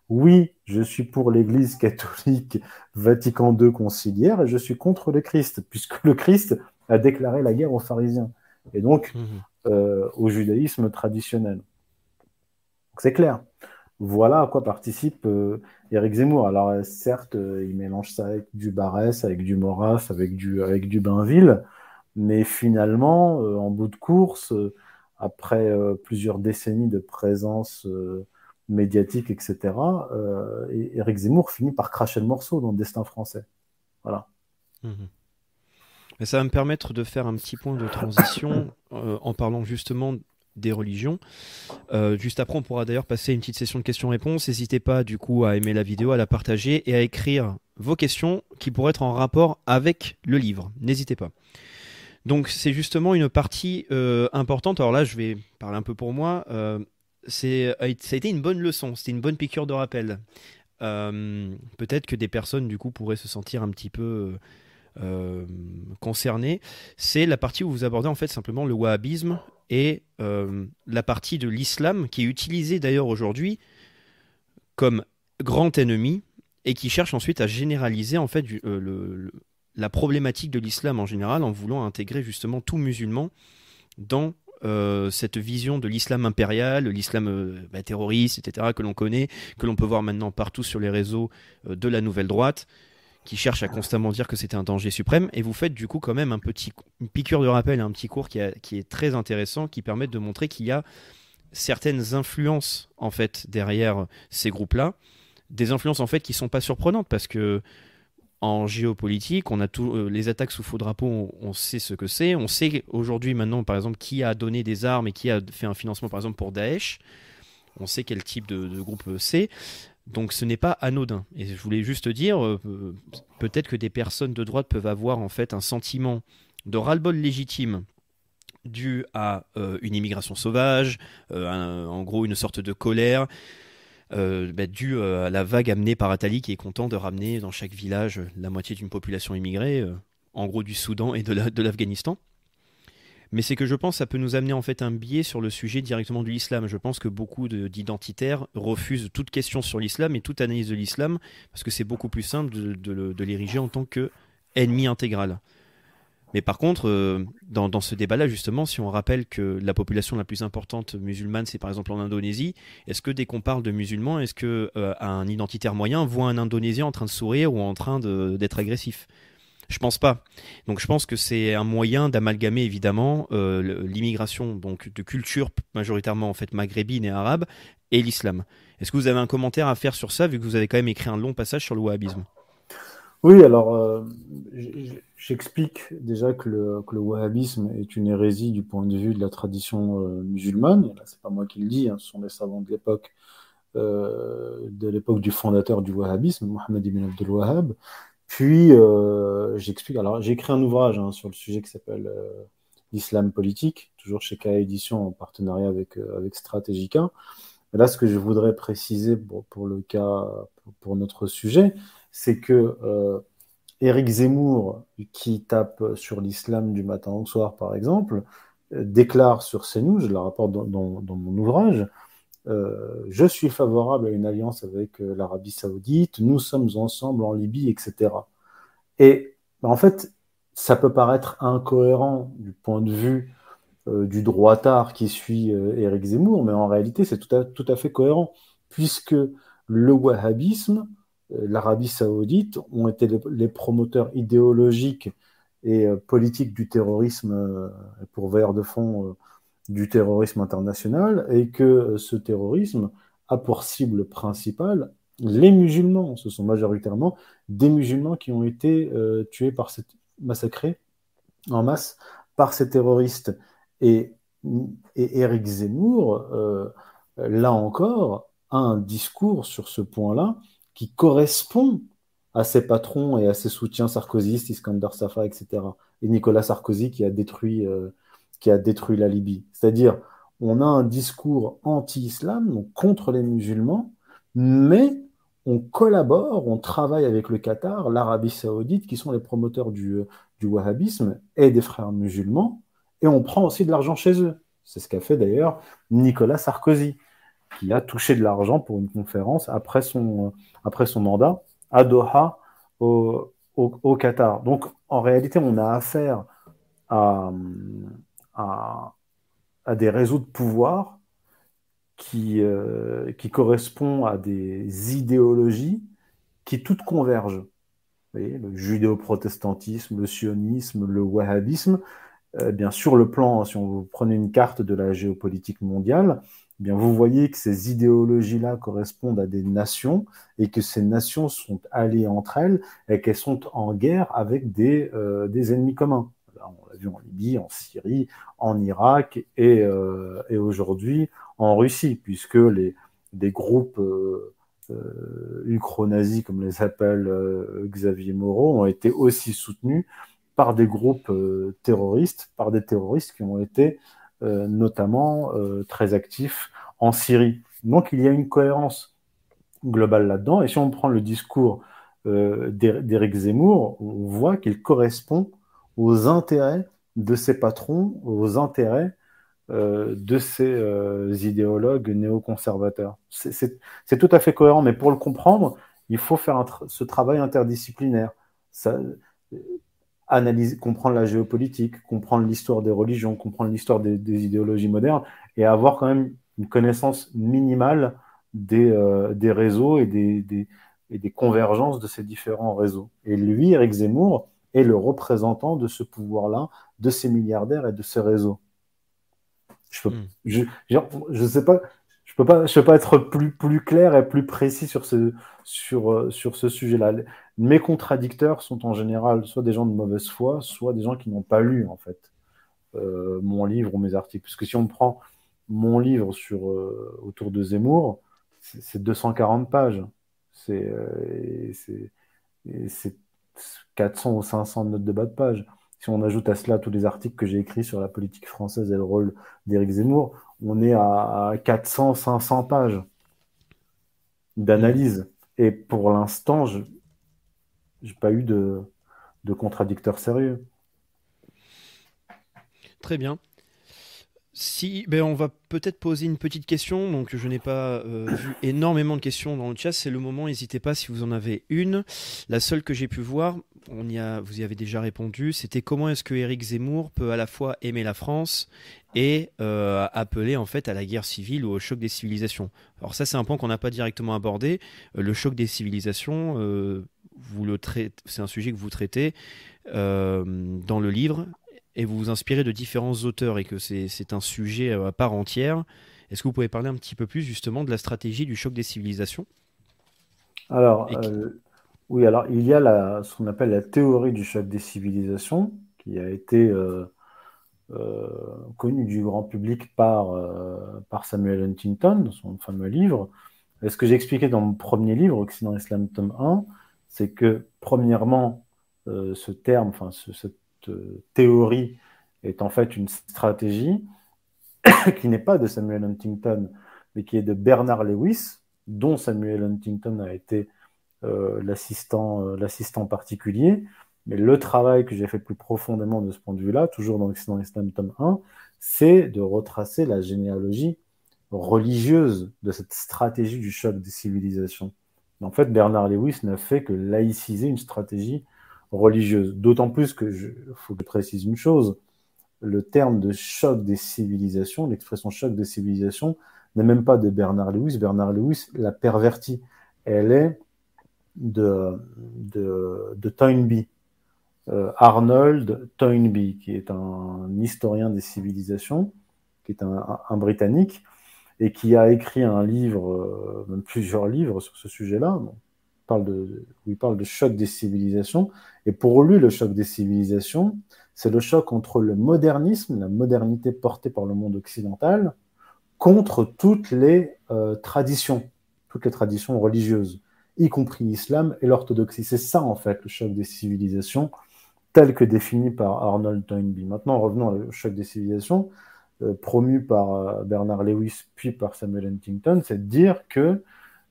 [SPEAKER 2] oui, je suis pour l'Église catholique Vatican II conciliaire et je suis contre le Christ, puisque le Christ a déclaré la guerre aux pharisiens et donc mmh. euh, au judaïsme traditionnel. C'est clair. Voilà à quoi participe euh, Éric Zemmour. Alors certes, euh, il mélange ça avec du Barès, avec du Maurras, avec du, avec du Bainville, mais finalement, euh, en bout de course, euh, après plusieurs décennies de présence médiatique, etc., euh, et Eric Zemmour finit par cracher le morceau dans le destin français. Voilà.
[SPEAKER 1] Mhm. Mais ça va me permettre de faire un petit point de transition euh, en parlant justement des religions. Euh, juste après, on pourra d'ailleurs passer une petite session de questions-réponses. N'hésitez pas du coup à aimer la vidéo, à la partager et à écrire vos questions qui pourraient être en rapport avec le livre. N'hésitez pas. Donc c'est justement une partie euh, importante. Alors là, je vais parler un peu pour moi. Euh, ça a été une bonne leçon, c'était une bonne piqûre de rappel. Euh, peut-être que des personnes du coup pourraient se sentir un petit peu euh, concernées. C'est la partie où vous abordez en fait simplement le wahhabisme et la partie de l'islam qui est utilisée d'ailleurs aujourd'hui comme grand ennemi et qui cherche ensuite à généraliser en fait la problématique de l'islam en général en voulant intégrer justement tout musulman dans euh, cette vision de l'islam impérial, l'islam euh, bah, terroriste, etc., que l'on connaît, que l'on peut voir maintenant partout sur les réseaux euh, de la nouvelle droite, qui cherche à constamment dire que c'était un danger suprême. Et vous faites du coup quand même un petit, une piqûre de rappel, un petit cours qui, qui est très intéressant, qui permet de montrer qu'il y a certaines influences en fait derrière ces groupes-là, des influences en fait qui sont pas surprenantes parce que en géopolitique, on a tout, les attaques sous faux drapeau, on, sait ce que c'est. On sait aujourd'hui maintenant, par exemple, qui a donné des armes et qui a fait un financement, par exemple, pour Daesh. On sait quel type de, groupe c'est. Donc ce n'est pas anodin. Et je voulais juste dire, euh, peut-être que des personnes de droite peuvent avoir en fait un sentiment de ras-le-bol légitime dû à euh, une immigration sauvage, euh, en gros une sorte de colère, bah, due à la vague amenée par Attali qui est content de ramener dans chaque village la moitié d'une population immigrée, en gros du Soudan et de l'Afghanistan mais c'est que je pense que ça peut nous amener en fait un biais sur le sujet directement de l'islam. Je pense que beaucoup d'identitaires refusent toute question sur l'islam et toute analyse de l'islam parce que c'est beaucoup plus simple de, l'ériger en tant que ennemi intégral. Mais par contre, euh, dans, ce débat-là, justement, si on rappelle que la population la plus importante musulmane, c'est par exemple en Indonésie, est-ce que dès qu'on parle de musulmans, est-ce que euh, un identitaire moyen voit un Indonésien en train de sourire ou en train d'être agressif? Je pense pas. Donc je pense que c'est un moyen d'amalgamer évidemment euh, l'immigration donc de culture majoritairement en maghrébine et arabe et l'islam. Est-ce que vous avez un commentaire à faire sur ça vu que vous avez quand même écrit un long passage sur le wahhabisme?
[SPEAKER 2] Oui, alors euh, j'explique déjà que le, wahhabisme est une hérésie du point de vue de la tradition euh, musulmane. Là, c'est pas moi qui le dis, hein, ce sont les savants de l'époque de l'époque du fondateur du wahhabisme, Mohammed ibn Abdul Wahhab, puis, euh, j'explique. Alors, j'ai écrit un ouvrage hein, sur le sujet qui s'appelle euh, L'islam politique, toujours chez KA Édition en partenariat avec, euh, avec Stratégica. là, ce que je voudrais préciser pour, le cas, pour, notre sujet, c'est que Éric Zemmour, qui tape sur l'islam du matin au soir, par exemple, déclare sur CNews, je le rapporte dans, mon ouvrage, euh, je suis favorable à une alliance avec euh, l'Arabie saoudite, nous sommes ensemble en Libye, etc. Et bah, en fait, ça peut paraître incohérent du point de vue euh, du droitard qui suit Éric Zemmour, mais en réalité, c'est tout à, tout à, fait cohérent, puisque le wahhabisme, l'Arabie saoudite ont été les, promoteurs idéologiques et politiques du terrorisme, pour vers de fond du terrorisme international et que euh, ce terrorisme a pour cible principale les musulmans. Ce sont majoritairement des musulmans qui ont été euh, tués par cette, massacrés en masse par ces terroristes. Et, et Eric Zemmour, euh, là encore, a un discours sur ce point-là qui correspond à ses patrons et à ses soutiens sarkozystes, Iskander Safa, etc. Et Nicolas Sarkozy qui a détruit qui a détruit la Libye. C'est-à-dire, on a un discours anti-islam, donc contre les musulmans, mais on collabore, on travaille avec le Qatar, l'Arabie saoudite, qui sont les promoteurs du, du wahhabisme et des frères musulmans, et on prend aussi de l'argent chez eux. C'est ce qu'a fait d'ailleurs Nicolas Sarkozy, qui a touché de l'argent pour une conférence après son, après son mandat à Doha, au, au Qatar. Donc en réalité, on a affaire à, à, des réseaux de pouvoir qui, euh, qui correspondent à des idéologies qui toutes convergent. le judéo-protestantisme, le sionisme, le wahhabisme, euh, bien sur le plan, si on vous prenez une carte de la géopolitique mondiale, eh bien vous voyez que ces idéologies-là correspondent à des nations et que ces nations sont alliées entre elles et qu'elles sont en guerre avec des, euh, des ennemis communs. On l'a vu en Libye, en Syrie, en Irak et, euh, aujourd'hui en Russie, puisque les, des groupes euh, euh ukro-nazis, comme les appelle euh, Xavier Moreau, ont été aussi soutenus par des groupes terroristes, par des terroristes qui ont été notamment très actifs en Syrie. Donc il y a une cohérence globale là-dedans. Et si on prend le discours d'Éric Zemmour, on voit qu'il correspond aux intérêts de ces patrons, aux intérêts euh, de euh, idéologues néoconservateurs. C'est tout à fait cohérent, mais pour le comprendre, il faut faire ce travail interdisciplinaire. Ça, analyser, comprendre la géopolitique, comprendre l'histoire des religions, comprendre l'histoire des, idéologies modernes, et avoir quand même une connaissance minimale des, euh, des réseaux et des, des, et des convergences de ces différents réseaux. Et lui, Eric Zemmour, est le représentant de ce pouvoir-là, de ces milliardaires et de ces réseaux. Je ne hmm. sais pas, je peux pas, je peux pas être plus, plus clair et plus précis sur ce, sur, euh, sur ce sujet-là. Mes contradicteurs sont en général soit des gens de mauvaise foi, soit des gens qui n'ont pas lu en fait euh, mon livre ou mes articles. Parce que si on prend mon livre sur euh, autour de Zemmour, c'est 240 pages. C'est 400 ou 500 notes de bas de page. Si on ajoute à cela tous les articles que j'ai écrits sur la politique française et le rôle d'Éric Zemmour, on est à 400, 500 pages d'analyse. Et pour l'instant, je n'ai pas eu de, de contradicteur sérieux.
[SPEAKER 1] Très bien. Si, ben on va peut-être poser une petite question. Donc, je n'ai pas euh, vu énormément de questions dans le chat. C'est le moment. N'hésitez pas si vous en avez une. La seule que j'ai pu voir, on y a, vous y avez déjà répondu. C'était comment est-ce que Éric Zemmour peut à la fois aimer la France et euh, appeler en fait à la guerre civile ou au choc des civilisations. Alors ça, c'est un point qu'on n'a pas directement abordé. Euh, le choc des civilisations, vous le c'est un sujet que vous traitez dans le livre et vous vous inspirez de différents auteurs et que c'est un sujet euh, à part entière. Est-ce que vous pouvez parler un petit peu plus justement de la stratégie du choc des civilisations?
[SPEAKER 2] Alors, euh, oui, alors il y a la, ce qu'on appelle la théorie du choc des civilisations qui a été euh, connue du grand public par, par Samuel Huntington dans son fameux livre. Et ce que j'ai expliqué dans mon premier livre, Occident Islam tome 1, c'est que premièrement, ce terme, cette euh, théorie est en fait une stratégie qui n'est pas de Samuel Huntington, mais qui est de Bernard Lewis, dont Samuel Huntington a été euh, euh, l'assistant particulier. Mais le travail que j'ai fait plus profondément de ce point de vue-là, toujours dans l'Occident Islam tome 1, c'est de retracer la généalogie religieuse de cette stratégie du choc des civilisations. En fait, Bernard Lewis n'a fait que laïciser une stratégie religieuse. D'autant plus que, je faut que je précise une chose, le terme de choc des civilisations, l'expression choc des civilisations, n'est même pas de Bernard Lewis. Bernard Lewis l'a pervertie. Elle est de, de, de Toynbee, euh, Arnold Toynbee, qui est un historien des civilisations, qui est un, un, Britannique, et qui a écrit un livre, euh, même plusieurs livres sur ce sujet-là où il parle de choc des civilisations. Et pour lui, le choc des civilisations, c'est le choc entre le modernisme, la modernité portée par le monde occidental, contre toutes les euh, traditions, toutes les traditions religieuses, y compris l'islam et l'orthodoxie. C'est ça, en fait, le choc des civilisations, tel que défini par Arnold Toynbee. Maintenant, revenons au choc des civilisations, promu par euh, Bernard Lewis puis par Samuel Huntington, c'est de dire que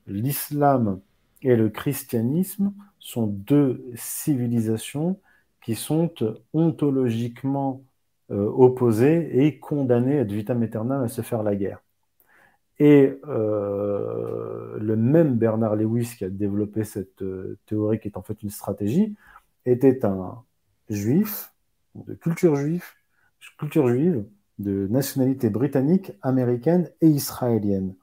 [SPEAKER 2] l'islam et le christianisme sont deux civilisations qui sont ontologiquement euh, opposées et condamnées à vitam aeternam à se faire la guerre. Et euh, le même Bernard Lewis qui a développé cette euh, théorie qui est en fait une stratégie était un juif de culture juive de nationalité britannique, américaine et israélienne.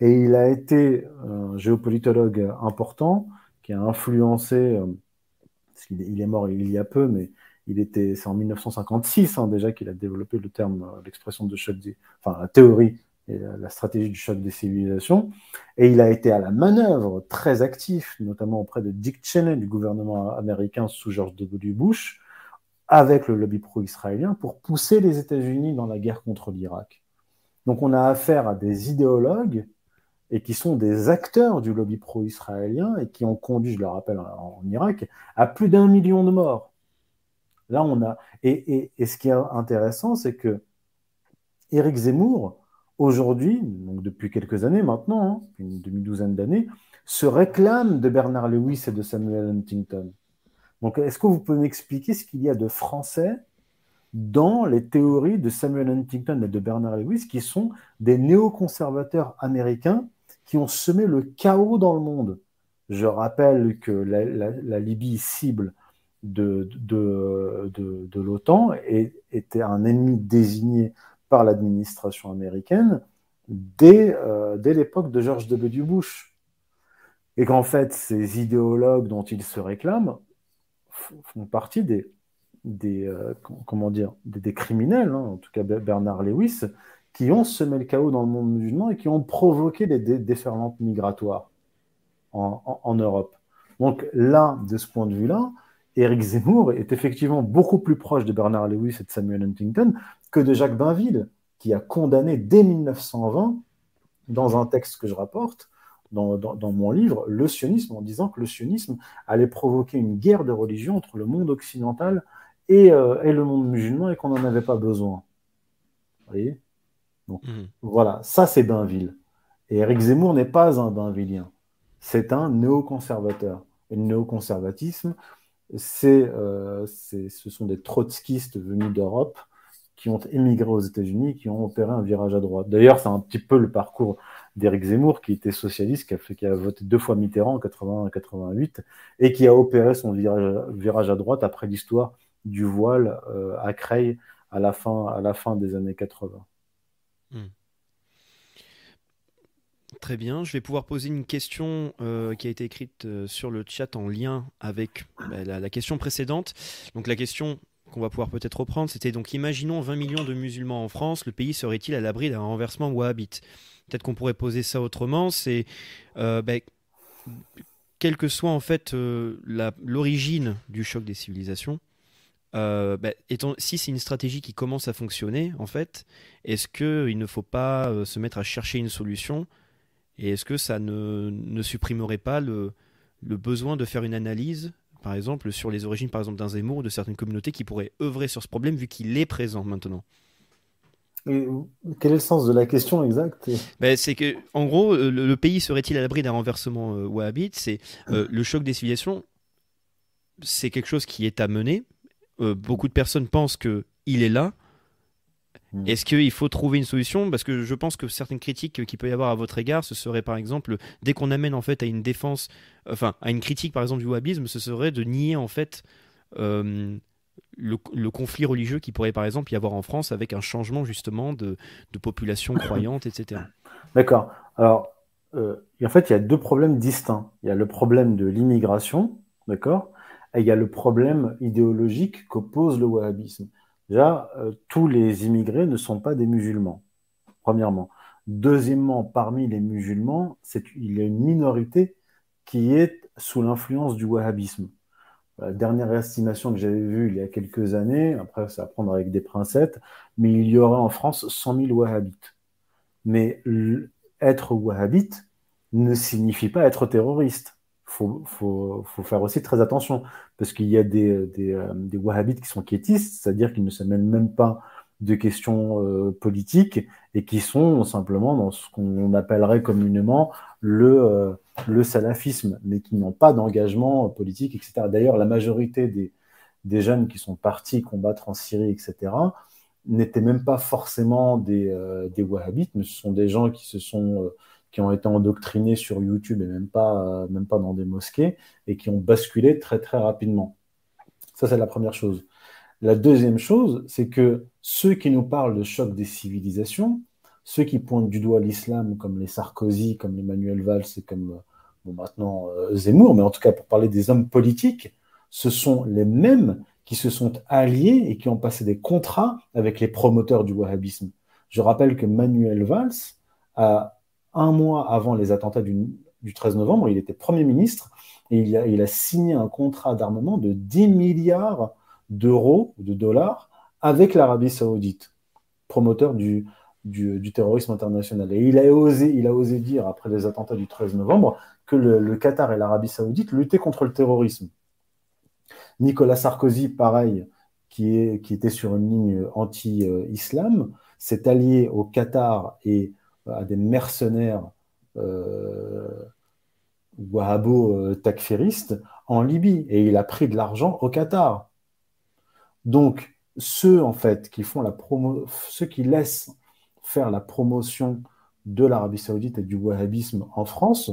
[SPEAKER 2] Et il a été un géopolitologue important qui a influencé, euh, parce qu'il il est mort il y a peu, mais il était, c'est en 1956 hein, déjà qu'il a développé le terme, euh, l'expression de choc, des, enfin la théorie et la stratégie du choc des civilisations. Et il a été à la manœuvre très actif, notamment auprès de Dick Cheney du gouvernement américain sous George W. Bush, avec le lobby pro-israélien pour pousser les États-Unis dans la guerre contre l'Irak. Donc on a affaire à des idéologues et qui sont des acteurs du lobby pro-israélien et qui ont conduit, je le rappelle, en, Irak, à plus d'un million de morts. Là, on a. Et, et, ce qui est intéressant, c'est que Éric Zemmour, aujourd'hui, donc depuis quelques années maintenant, hein, une demi-douzaine d'années, se réclame de Bernard Lewis et de Samuel Huntington. Donc, est-ce que vous pouvez m'expliquer ce qu'il y a de français dans les théories de Samuel Huntington et de Bernard Lewis, qui sont des néoconservateurs américains qui ont semé le chaos dans le monde? Je rappelle que la, Libye cible de, de, de, l'OTAN était un ennemi désigné par l'administration américaine dès, euh, dès l'époque de George W. Bush. Et qu'en fait, ces idéologues dont ils se réclament font partie des, des, euh, des, criminels, hein, en tout cas Bernard Lewis, qui ont semé le chaos dans le monde musulman et qui ont provoqué des déferlantes migratoires en, Europe. Donc là, de ce point de vue-là, Éric Zemmour est effectivement beaucoup plus proche de Bernard Lewis et de Samuel Huntington que de Jacques Bainville, qui a condamné dès 1920, dans un texte que je rapporte, dans, mon livre, le sionisme, en disant que le sionisme allait provoquer une guerre de religion entre le monde occidental et, euh, et le monde musulman et qu'on n'en avait pas besoin. Vous voyez? Donc, mmh. Voilà, ça c'est Bainville. Et Éric Zemmour n'est pas un Bainvillien, c'est un néoconservateur. Et le néoconservatisme, euh, ce sont des trotskistes venus d'Europe qui ont émigré aux États-Unis, qui ont opéré un virage à droite. D'ailleurs, c'est un petit peu le parcours d'Éric Zemmour, qui était socialiste, qui a, fait, a voté deux fois Mitterrand en 81 et 88, et qui a opéré son virage, à droite après l'histoire du voile euh, à Creil à la, fin, à la fin des années 80. Hmm.
[SPEAKER 1] Très bien, je vais pouvoir poser une question euh, qui a été écrite euh, sur le chat en lien avec bah, la, question précédente. Donc la question qu'on va pouvoir peut-être reprendre, c'était donc imaginons 20 millions de musulmans en France, le pays serait-il à l'abri d'un renversement wahhabite? Peut-être qu'on pourrait poser ça autrement, c'est euh, bah, quelle que soit en fait l'origine du choc des civilisations, euh, bah, si c'est une stratégie qui commence à fonctionner, en fait, est-ce qu'il ne faut pas euh, se mettre à chercher une solution Et est-ce que ça ne, supprimerait pas le, le, besoin de faire une analyse, par exemple, sur les origines par exemple, d'un Zemmour ou de certaines communautés qui pourraient œuvrer sur ce problème vu qu'il est présent maintenant?
[SPEAKER 2] Quel est le sens de la question exacte?
[SPEAKER 1] Ben, C'est que, en gros, le, pays serait-il à l'abri d'un renversement euh, wahhabite? C'est le choc des civilisations. C'est quelque chose qui est à mener, euh, beaucoup de personnes pensent que il est là. Hmm. Est-ce qu'il faut trouver une solution? Parce que je pense que certaines critiques qu'il peut y avoir à votre égard, ce serait par exemple, dès qu'on amène en fait à une défense, enfin à une critique par exemple du wahhabisme, ce serait de nier en fait le, conflit religieux qui pourrait par exemple y avoir en France avec un changement justement de, population croyante, etc.
[SPEAKER 2] D'accord. Alors, euh, en fait, il y a deux problèmes distincts. Il y a le problème de l'immigration, d'accord il y a le problème idéologique qu'oppose le wahhabisme. Déjà, euh, tous les immigrés ne sont pas des musulmans, premièrement. Deuxièmement, parmi les musulmans, il y a une minorité qui est sous l'influence du wahhabisme. La dernière estimation que j'avais vue il y a quelques années, après ça va prendre avec des princettes, mais il y aurait en France 100 000 wahhabites. Mais être wahhabite ne signifie pas être terroriste faut, faut, faut, faire aussi très attention parce qu'il y a des, des, euh, des, wahhabites qui sont quiétistes, c'est-à-dire qu'ils ne se mêlent même pas de questions euh, politiques et qui sont simplement dans ce qu'on appellerait communément le, euh, le salafisme, mais qui n'ont pas d'engagement politique, etc. D'ailleurs, la majorité des, jeunes qui sont partis combattre en Syrie, etc., n'étaient même pas forcément des, des wahhabites, mais ce sont des gens qui se sont qui ont été endoctrinés sur YouTube et même pas, euh, même pas dans des mosquées et qui ont basculé très très rapidement. Ça, c'est la première chose. La deuxième chose, c'est que ceux qui nous parlent de choc des civilisations, ceux qui pointent du doigt l'islam, comme les Sarkozy, comme les Manuel Valls et comme bon, maintenant euh, Zemmour, mais en tout cas pour parler des hommes politiques, ce sont les mêmes qui se sont alliés et qui ont passé des contrats avec les promoteurs du wahhabisme. Je rappelle que Manuel Valls un mois avant les attentats du, 13 novembre, il était Premier ministre et il a, signé un contrat d'armement de 10 milliards d'euros, de dollars, avec l'Arabie saoudite, promoteur du, du, terrorisme international. Et il a, osé, il a osé dire, après les attentats du 13 novembre, que le, Qatar et l'Arabie saoudite luttaient contre le terrorisme. Nicolas Sarkozy, pareil, qui, est, qui était sur une ligne anti-islam, s'est allié au Qatar et à des mercenaires euh, wahhabo euh, en Libye et il a pris de l'argent au Qatar. Donc ceux en fait qui font la promo, ceux qui laissent faire la promotion de l'Arabie Saoudite et du wahhabisme en France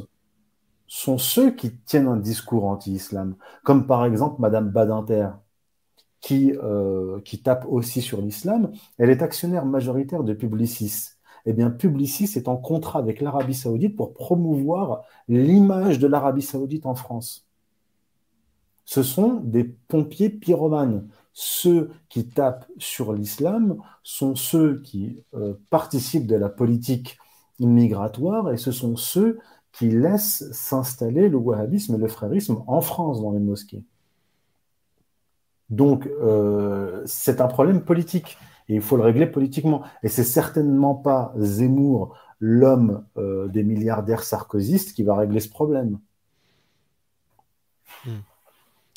[SPEAKER 2] sont ceux qui tiennent un discours anti-islam, comme par exemple Madame Badinter, qui, euh, qui tape aussi sur l'islam. Elle est actionnaire majoritaire de Publicis eh bien, Publicis est en contrat avec l'Arabie Saoudite pour promouvoir l'image de l'Arabie Saoudite en France. Ce sont des pompiers pyromanes. Ceux qui tapent sur l'islam sont ceux qui euh, participent de la politique migratoire et ce sont ceux qui laisse s'installer le wahhabisme et le frérisme en France dans les mosquées. Donc, euh, c'est un problème politique et il faut le régler politiquement. Et c'est certainement pas Zemmour, l'homme euh, des milliardaires sarkozystes, qui va régler ce problème.
[SPEAKER 1] Hmm.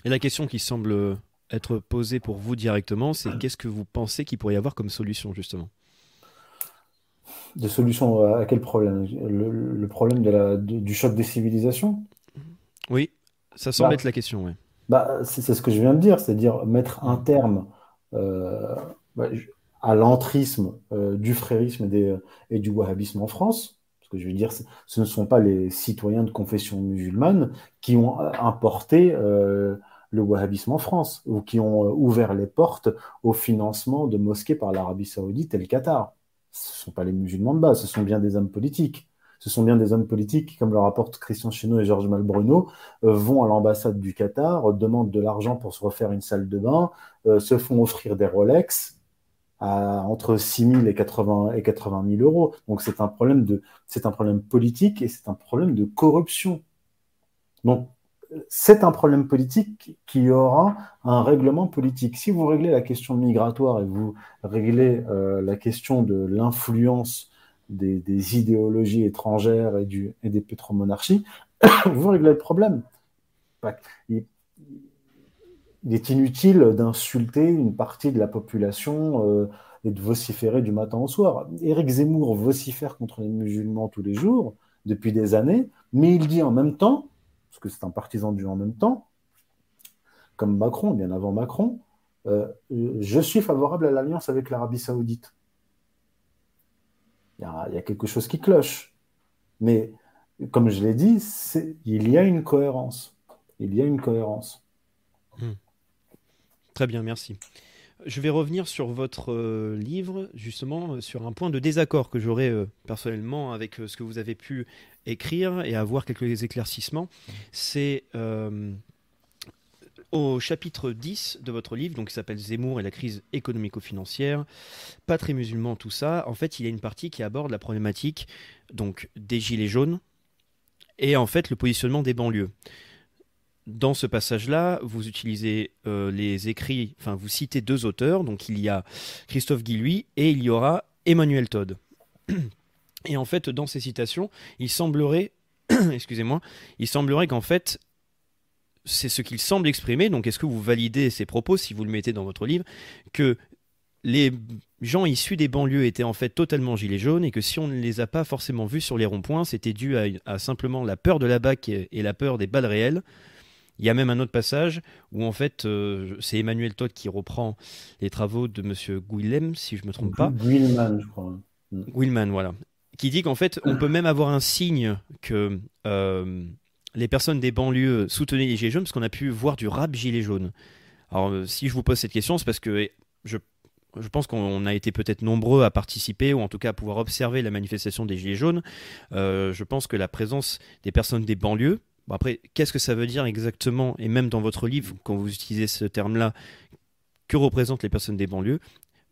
[SPEAKER 1] Et la question qui semble être posée pour vous directement, c'est qu'est-ce que vous pensez qu'il pourrait y avoir comme solution, justement?
[SPEAKER 2] De solution à quel problème? Le, problème de la, du choc des civilisations?
[SPEAKER 1] Oui, ça semble bah. être la question, oui.
[SPEAKER 2] Bah, c'est ce que je viens de dire, c'est-à-dire mettre un terme euh, bah, à l'entrisme euh, du frérisme et, du wahhabisme en France. Parce que je veux dire, ce ne sont pas les citoyens de confession musulmane qui ont euh, importé le wahhabisme en France ou qui ont ouvert les portes au financement de mosquées par l'Arabie saoudite et le Qatar. Ce ne sont pas les musulmans de base, ce sont bien des hommes politiques ce sont bien des hommes politiques qui, comme le rapportent Christian Chenot et Georges Malbruno, euh, vont à l'ambassade du Qatar, demandent de l'argent pour se refaire une salle de bain, euh, se font offrir des Rolex à entre 6 000 et 80, et 80 000 euros. Donc c'est un problème de, c'est un problème politique et c'est un problème de corruption. Donc c'est un problème politique qui aura un règlement politique. Si vous réglez la question migratoire et vous réglez euh, la question de l'influence des, idéologies étrangères et, des pétromonarchies, vous réglez le problème. Il, est inutile d'insulter une partie de la population euh, et de vociférer du matin au soir. Éric Zemmour vocifère contre les musulmans tous les jours, depuis des années, mais il dit en même temps, que c'est un partisan du en même temps, comme Macron, bien avant Macron, euh, je suis favorable à l'alliance avec l'Arabie saoudite. Il y, a, quelque chose qui cloche. Mais comme je l'ai dit, il y a une cohérence. Il y a une cohérence. Hmm.
[SPEAKER 1] Très bien, merci. Je vais revenir sur votre euh, livre, justement, euh, sur un point de désaccord que j'aurais euh, personnellement avec ce que vous avez pu écrire et avoir quelques éclaircissements. C'est au chapitre 10 de votre livre, donc qui s'appelle Zemmour et la crise économico-financière, pas très musulman tout ça, en fait il y a une partie qui aborde la problématique donc des gilets jaunes et en fait le positionnement des banlieues. Dans ce passage-là, vous utilisez euh, les écrits, enfin vous citez deux auteurs, donc il y a Christophe Guilluy et il y aura Emmanuel Todd. Et en fait, dans ces citations, il semblerait, excusez-moi, il semblerait qu'en fait, c'est ce qu'il semble exprimer. Donc, est-ce que vous validez ces propos, si vous le mettez dans votre livre, que les gens issus des banlieues étaient en fait totalement gilets jaunes et que si on ne les a pas forcément vus sur les ronds-points, c'était dû à, simplement la peur de la BAC et, la peur des balles réelles. Il y a même un autre passage où en fait euh, c'est Emmanuel Todd qui reprend les travaux de Monsieur Guillem, si je me trompe pas.
[SPEAKER 2] Guilman, je crois.
[SPEAKER 1] Guilman, voilà, qui dit qu'en fait on peut même avoir un signe que euh, les personnes des banlieues soutenaient les Gilets jaunes parce qu'on a pu voir du rap Gilets jaunes. Alors, euh, si je vous pose cette question, c'est parce que je, je pense qu'on a été peut-être nombreux à participer ou en tout cas à pouvoir observer la manifestation des Gilets jaunes. Euh, je pense que la présence des personnes des banlieues, après, qu'est-ce que ça veut dire exactement? Et même dans votre livre, quand vous utilisez ce terme-là, que représentent les personnes des banlieues?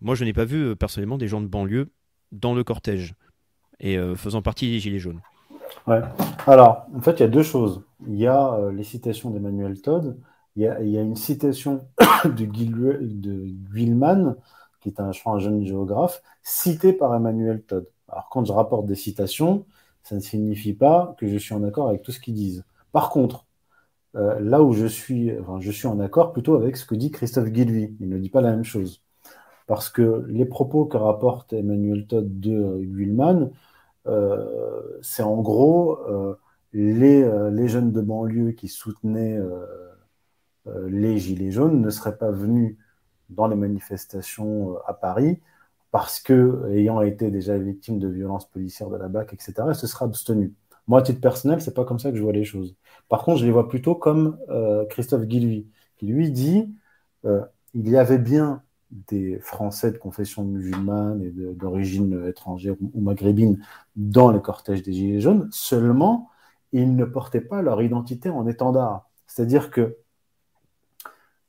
[SPEAKER 1] Moi, je n'ai pas vu euh, personnellement des gens de banlieue dans le cortège et faisant partie des Gilets jaunes.
[SPEAKER 2] Ouais. Alors, en fait, il y a deux choses. Il y a euh, les citations d'Emmanuel Todd, il y, a, une citation de, Guilman, qui est un, un jeune géographe, cité par Emmanuel Todd. Alors, quand je rapporte des citations, ça ne signifie pas que je suis en accord avec tout ce qu'ils disent. Par contre, euh, là où je suis, je suis en accord plutôt avec ce que dit Christophe Guilluy. Il ne dit pas la même chose. Parce que les propos que rapporte Emmanuel Todd de euh, Guilman euh, c'est en gros les, jeunes de banlieue qui soutenaient les Gilets jaunes ne seraient pas venus dans les manifestations à Paris parce que, ayant été déjà victimes de violences policières de la BAC, etc., se seraient abstenus. Moi, à titre personnel, c'est pas comme ça que je vois les choses. Par contre, je les vois plutôt comme Christophe Guilluy, qui lui dit il y avait bien des Français de confession musulmane et d'origine étrangère ou maghrébine dans les cortèges des Gilets jaunes, seulement ils ne portaient pas leur identité en étendard. C'est-à-dire que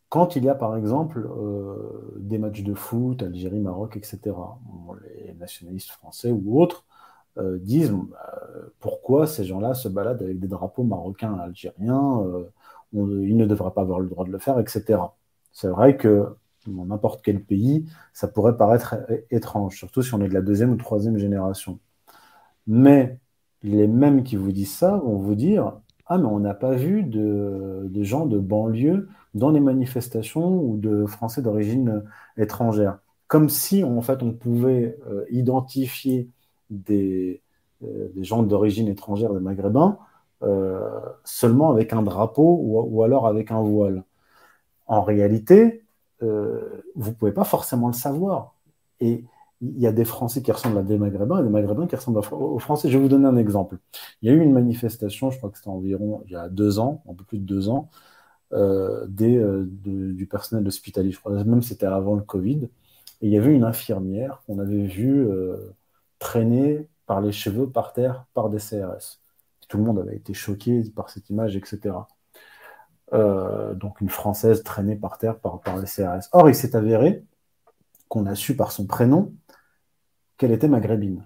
[SPEAKER 2] quand il y a par exemple euh, des matchs de foot, Algérie, Maroc, etc., les nationalistes français ou autres euh, disent euh, pourquoi ces gens-là se baladent avec des drapeaux marocains algériens Ils ne devraient pas avoir le droit de le faire, etc. C'est vrai que dans n'importe quel pays, ça pourrait paraître étrange, surtout si on est de la deuxième ou troisième génération. Mais les mêmes qui vous disent ça vont vous dire Ah, mais on n'a pas vu de, gens de banlieue dans les manifestations ou de Français d'origine étrangère. Comme si, en fait, on pouvait euh, identifier des, euh, des gens d'origine étrangère, des Maghrébins, euh, seulement avec un drapeau ou, alors avec un voile. En réalité, vous ne pouvez pas forcément le savoir. Et il y a des Français qui ressemblent à des Maghrébins et des Maghrébins qui ressemblent aux Français. Je vais vous donner un exemple. Il y a eu une manifestation, je crois que c'était environ il y a deux ans, un peu plus de deux ans, euh, des, euh, du personnel hospitalier. Je crois même c'était avant le Covid. Et il y avait une infirmière qu'on avait vue euh, traîner par les cheveux par terre par des CRS. Tout le monde avait été choqué par cette image, etc. donc une Française traînée par terre par, les CRS. Or, il s'est avéré qu'on a su par son prénom qu'elle était maghrébine.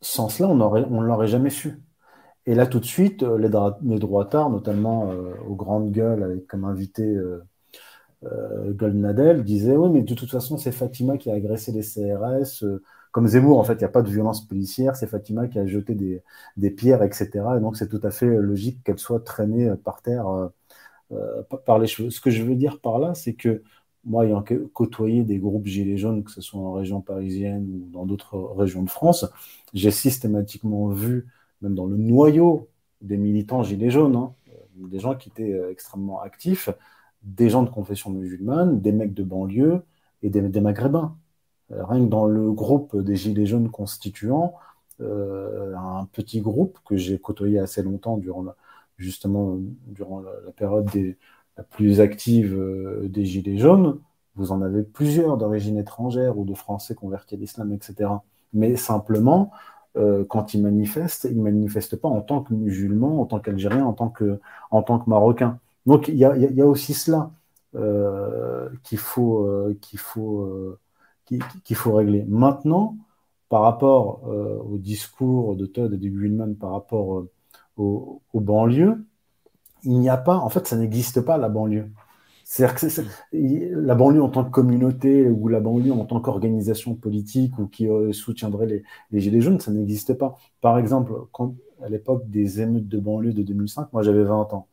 [SPEAKER 2] Sans cela, on ne l'aurait jamais su. Et là, tout de suite, euh, les, les droitards, notamment euh, aux grandes gueules, avec comme invité euh, euh Goldnadel, disaient Oui, mais de toute façon, c'est Fatima qui a agressé les CRS. Comme Zemmour, en fait, il n'y a pas de violence policière, c'est Fatima qui a jeté des, pierres, etc. Et donc, c'est tout à fait logique qu'elle soit traînée par terre par les cheveux. Ce que je veux dire par là, c'est que moi, ayant côtoyé des groupes gilets jaunes, que ce soit en région parisienne ou dans d'autres régions de France, j'ai systématiquement vu, même dans le noyau des militants gilets jaunes, hein, des gens qui étaient euh, extrêmement actifs, des gens de confession musulmane, des mecs de banlieue et des, maghrébins. Euh, rien que dans le groupe des gilets jaunes constituant, euh, un petit groupe que j'ai côtoyé assez longtemps durant justement durant la période la plus active euh, des Gilets jaunes, vous en avez plusieurs d'origine étrangère ou de Français convertis à l'islam, etc. Mais simplement, quand ils manifestent, ils ne manifestent pas en tant que musulmans, en tant qu'Algériens, en tant que, en tant que Marocains. Donc il y a, y a, aussi cela qu'il faut, qu'il faut, qu'il faut régler. Maintenant, par rapport au discours de Todd et de Guilman par rapport aux, aux banlieues, il n'y a pas, en fait, ça n'existe pas la banlieue. C'est-à-dire que la banlieue en tant que communauté ou la banlieue en tant qu'organisation politique ou qui euh, soutiendrait les, Gilets jaunes, ça n'existe pas. Par exemple, à l'époque des émeutes de banlieue de 2005, moi j'avais 20 ans.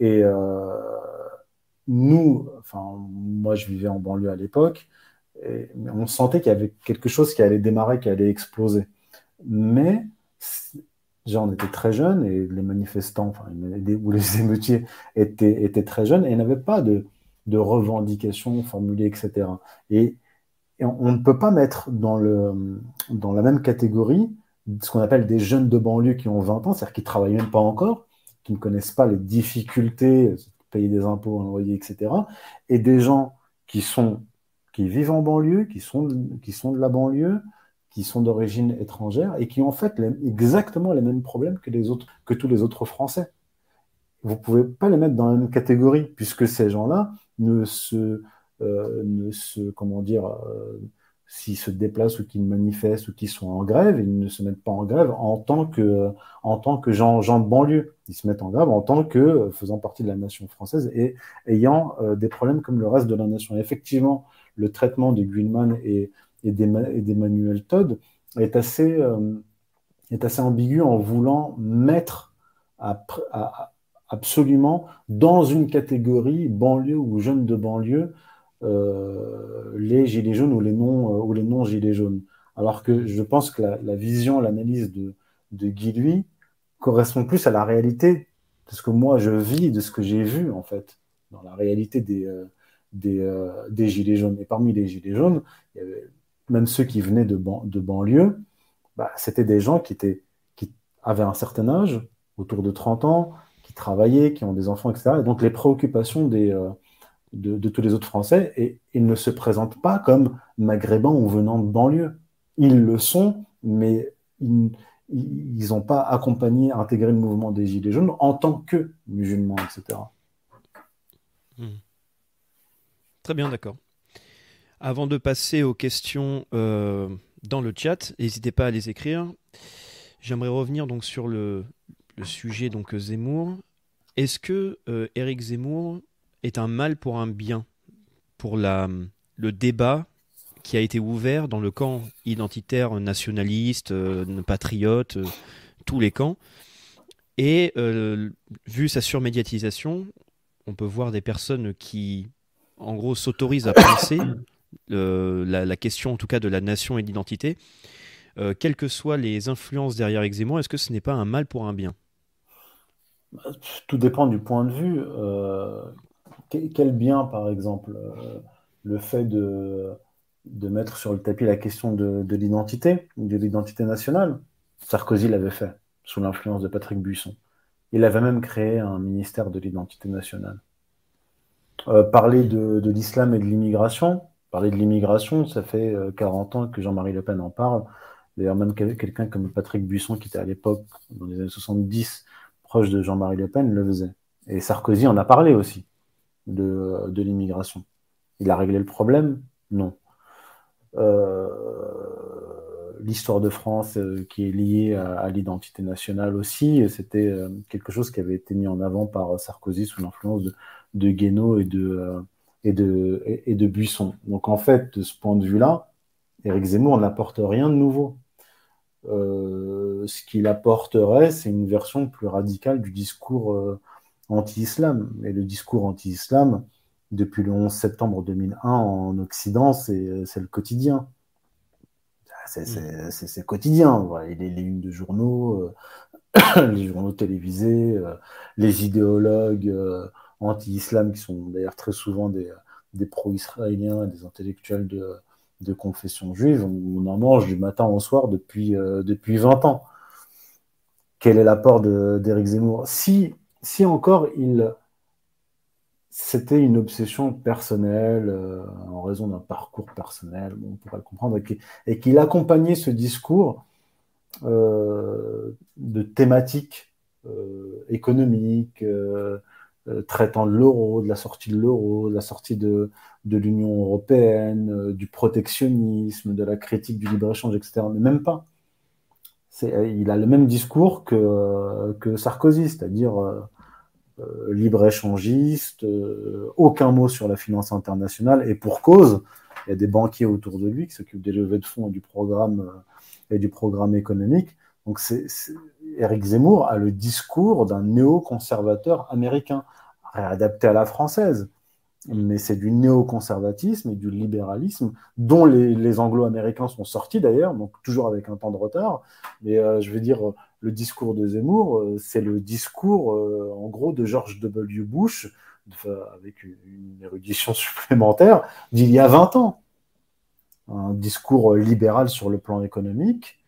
[SPEAKER 2] Et euh, nous, enfin, moi je vivais en banlieue à l'époque, on sentait qu'il y avait quelque chose qui allait démarrer, qui allait exploser. Mais Déjà, on était très jeunes et les manifestants enfin, ou les émeutiers étaient, très jeunes et n'avaient pas de, revendications formulées, etc. Et, on, ne peut pas mettre dans, la même catégorie ce qu'on appelle des jeunes de banlieue qui ont 20 ans, c'est-à-dire qui ne travaillent même pas encore, qui ne connaissent pas les difficultés, payer des impôts, un loyer, etc. Et des gens qui, sont, qui vivent en banlieue, qui sont, qui sont de la banlieue, qui sont d'origine étrangère et qui ont en fait exactement les mêmes problèmes que, les autres, que tous les autres Français. Vous ne pouvez pas les mettre dans la même catégorie, puisque ces gens-là ne se, euh, ne se, comment dire, euh, s'ils se déplacent ou qu'ils manifestent ou qu'ils sont en grève, ils ne se mettent pas en grève en tant que, en tant que gens, gens de banlieue. Ils se mettent en grève en tant que faisant partie de la nation française et ayant euh, des problèmes comme le reste de la nation. effectivement, le traitement de Guilman et et d'Emmanuel Todd est assez, euh, est assez ambigu en voulant mettre absolument dans une catégorie banlieue ou jeunes de banlieue euh, les gilets jaunes ou les non euh, jaunes. Alors que je pense que la, vision, l'analyse de, de correspond plus à la réalité de ce que moi je vis, de ce que j'ai vu en fait dans la réalité des des, des, gilets jaunes. Et parmi les gilets jaunes, même ceux qui venaient de, banlieue, bah, c'était des gens qui, avaient un certain âge, autour de 30 ans, qui travaillaient, qui ont des enfants, etc. Et donc les préoccupations des, euh, de, tous les autres Français, et ils ne se présentent pas comme maghrébins ou venant de banlieue. Ils le sont, mais ils n'ont pas accompagné, intégré le mouvement des Gilets jaunes en tant que musulmans, etc.
[SPEAKER 1] Très bien, d'accord. Avant de passer aux questions euh, dans le chat, n'hésitez pas à les écrire. J'aimerais revenir donc sur le, sujet donc Zemmour. Est-ce que Éric Zemmour est un mal pour un bien? Pour la, le débat qui a été ouvert dans le camp identitaire nationaliste, patriote, tous les camps et euh, vu sa surmédiatisation, on peut voir des personnes qui, en gros, s'autorisent à penser la, question, en tout cas, de la nation et de l'identité. Euh, quelles que soient les influences derrière Zemmour, est-ce que ce n'est pas un mal pour un bien?
[SPEAKER 2] Tout dépend du point de vue. Euh, quel bien, par exemple Le fait de, de mettre sur le tapis la question de l'identité, de l'identité nationale? Sarkozy l'avait fait sous l'influence de Patrick Buisson. Il avait même créé un ministère de l'identité nationale. Euh, parler de, l'islam et de l'immigration, parler de l'immigration, ça fait 40 euh, ans que Jean-Marie Le Pen en parle. D'ailleurs, même quelqu'un comme Patrick Buisson, qui était à l'époque, dans les années 70, proche de Jean-Marie Le Pen, le faisait. Et Sarkozy en a parlé aussi de, l'immigration. Il a réglé le problème? Non. Euh, l'histoire de France qui est liée à, l'identité nationale aussi. C'était quelque chose qui avait été mis en avant par Sarkozy sous l'influence de, de Guénaud et de, euh, et, de, et, de Buisson. Donc en fait, de ce point de vue-là, Éric Zemmour n'apporte rien de nouveau. ce qu'il apporterait, c'est une version plus radicale du discours anti-islam. Et le discours anti-islam, depuis le 11 septembre 2001 en Occident, c'est le quotidien. Mm. c'est quotidien. Voilà, les, les unes de journaux, euh, les journaux télévisés, euh, les idéologues euh, anti-islam qui sont d'ailleurs très souvent des, des pro-israéliens des intellectuels de, de confession juive. On, en mange du matin au soir depuis, depuis 20 ans. Quel est l'apport d'Éric Zemmour? Si, si encore il c'était une obsession personnelle euh, en raison d'un parcours personnel, on pourrait le comprendre, et qu'il accompagnait ce discours euh, de thématiques euh, économiques, traitant de l'euro, de la sortie de l'euro, de la sortie de, de l'Union européenne, du protectionnisme, de la critique du libre-échange, etc. Mais même pas. Il a le même discours que, que Sarkozy, c'est-à-dire euh, libre-échangiste, euh, aucun mot sur la finance internationale, et pour cause, il y a des banquiers autour de lui qui s'occupent des levées de fonds et du programme, euh, et du programme économique. Donc c'est, Eric Zemmour a le discours d'un néoconservateur américain, réadapté à la française mais c'est du néoconservatisme et du libéralisme dont les, anglo-américains sont sortis d'ailleurs, donc toujours avec un temps de retard. Mais je veux dire, le discours de Zemmour, euh, c'est le discours, euh, en gros, de George W. Bush, avec une érudition supplémentaire, d'il y a 20 ans. Un discours libéral sur le plan économique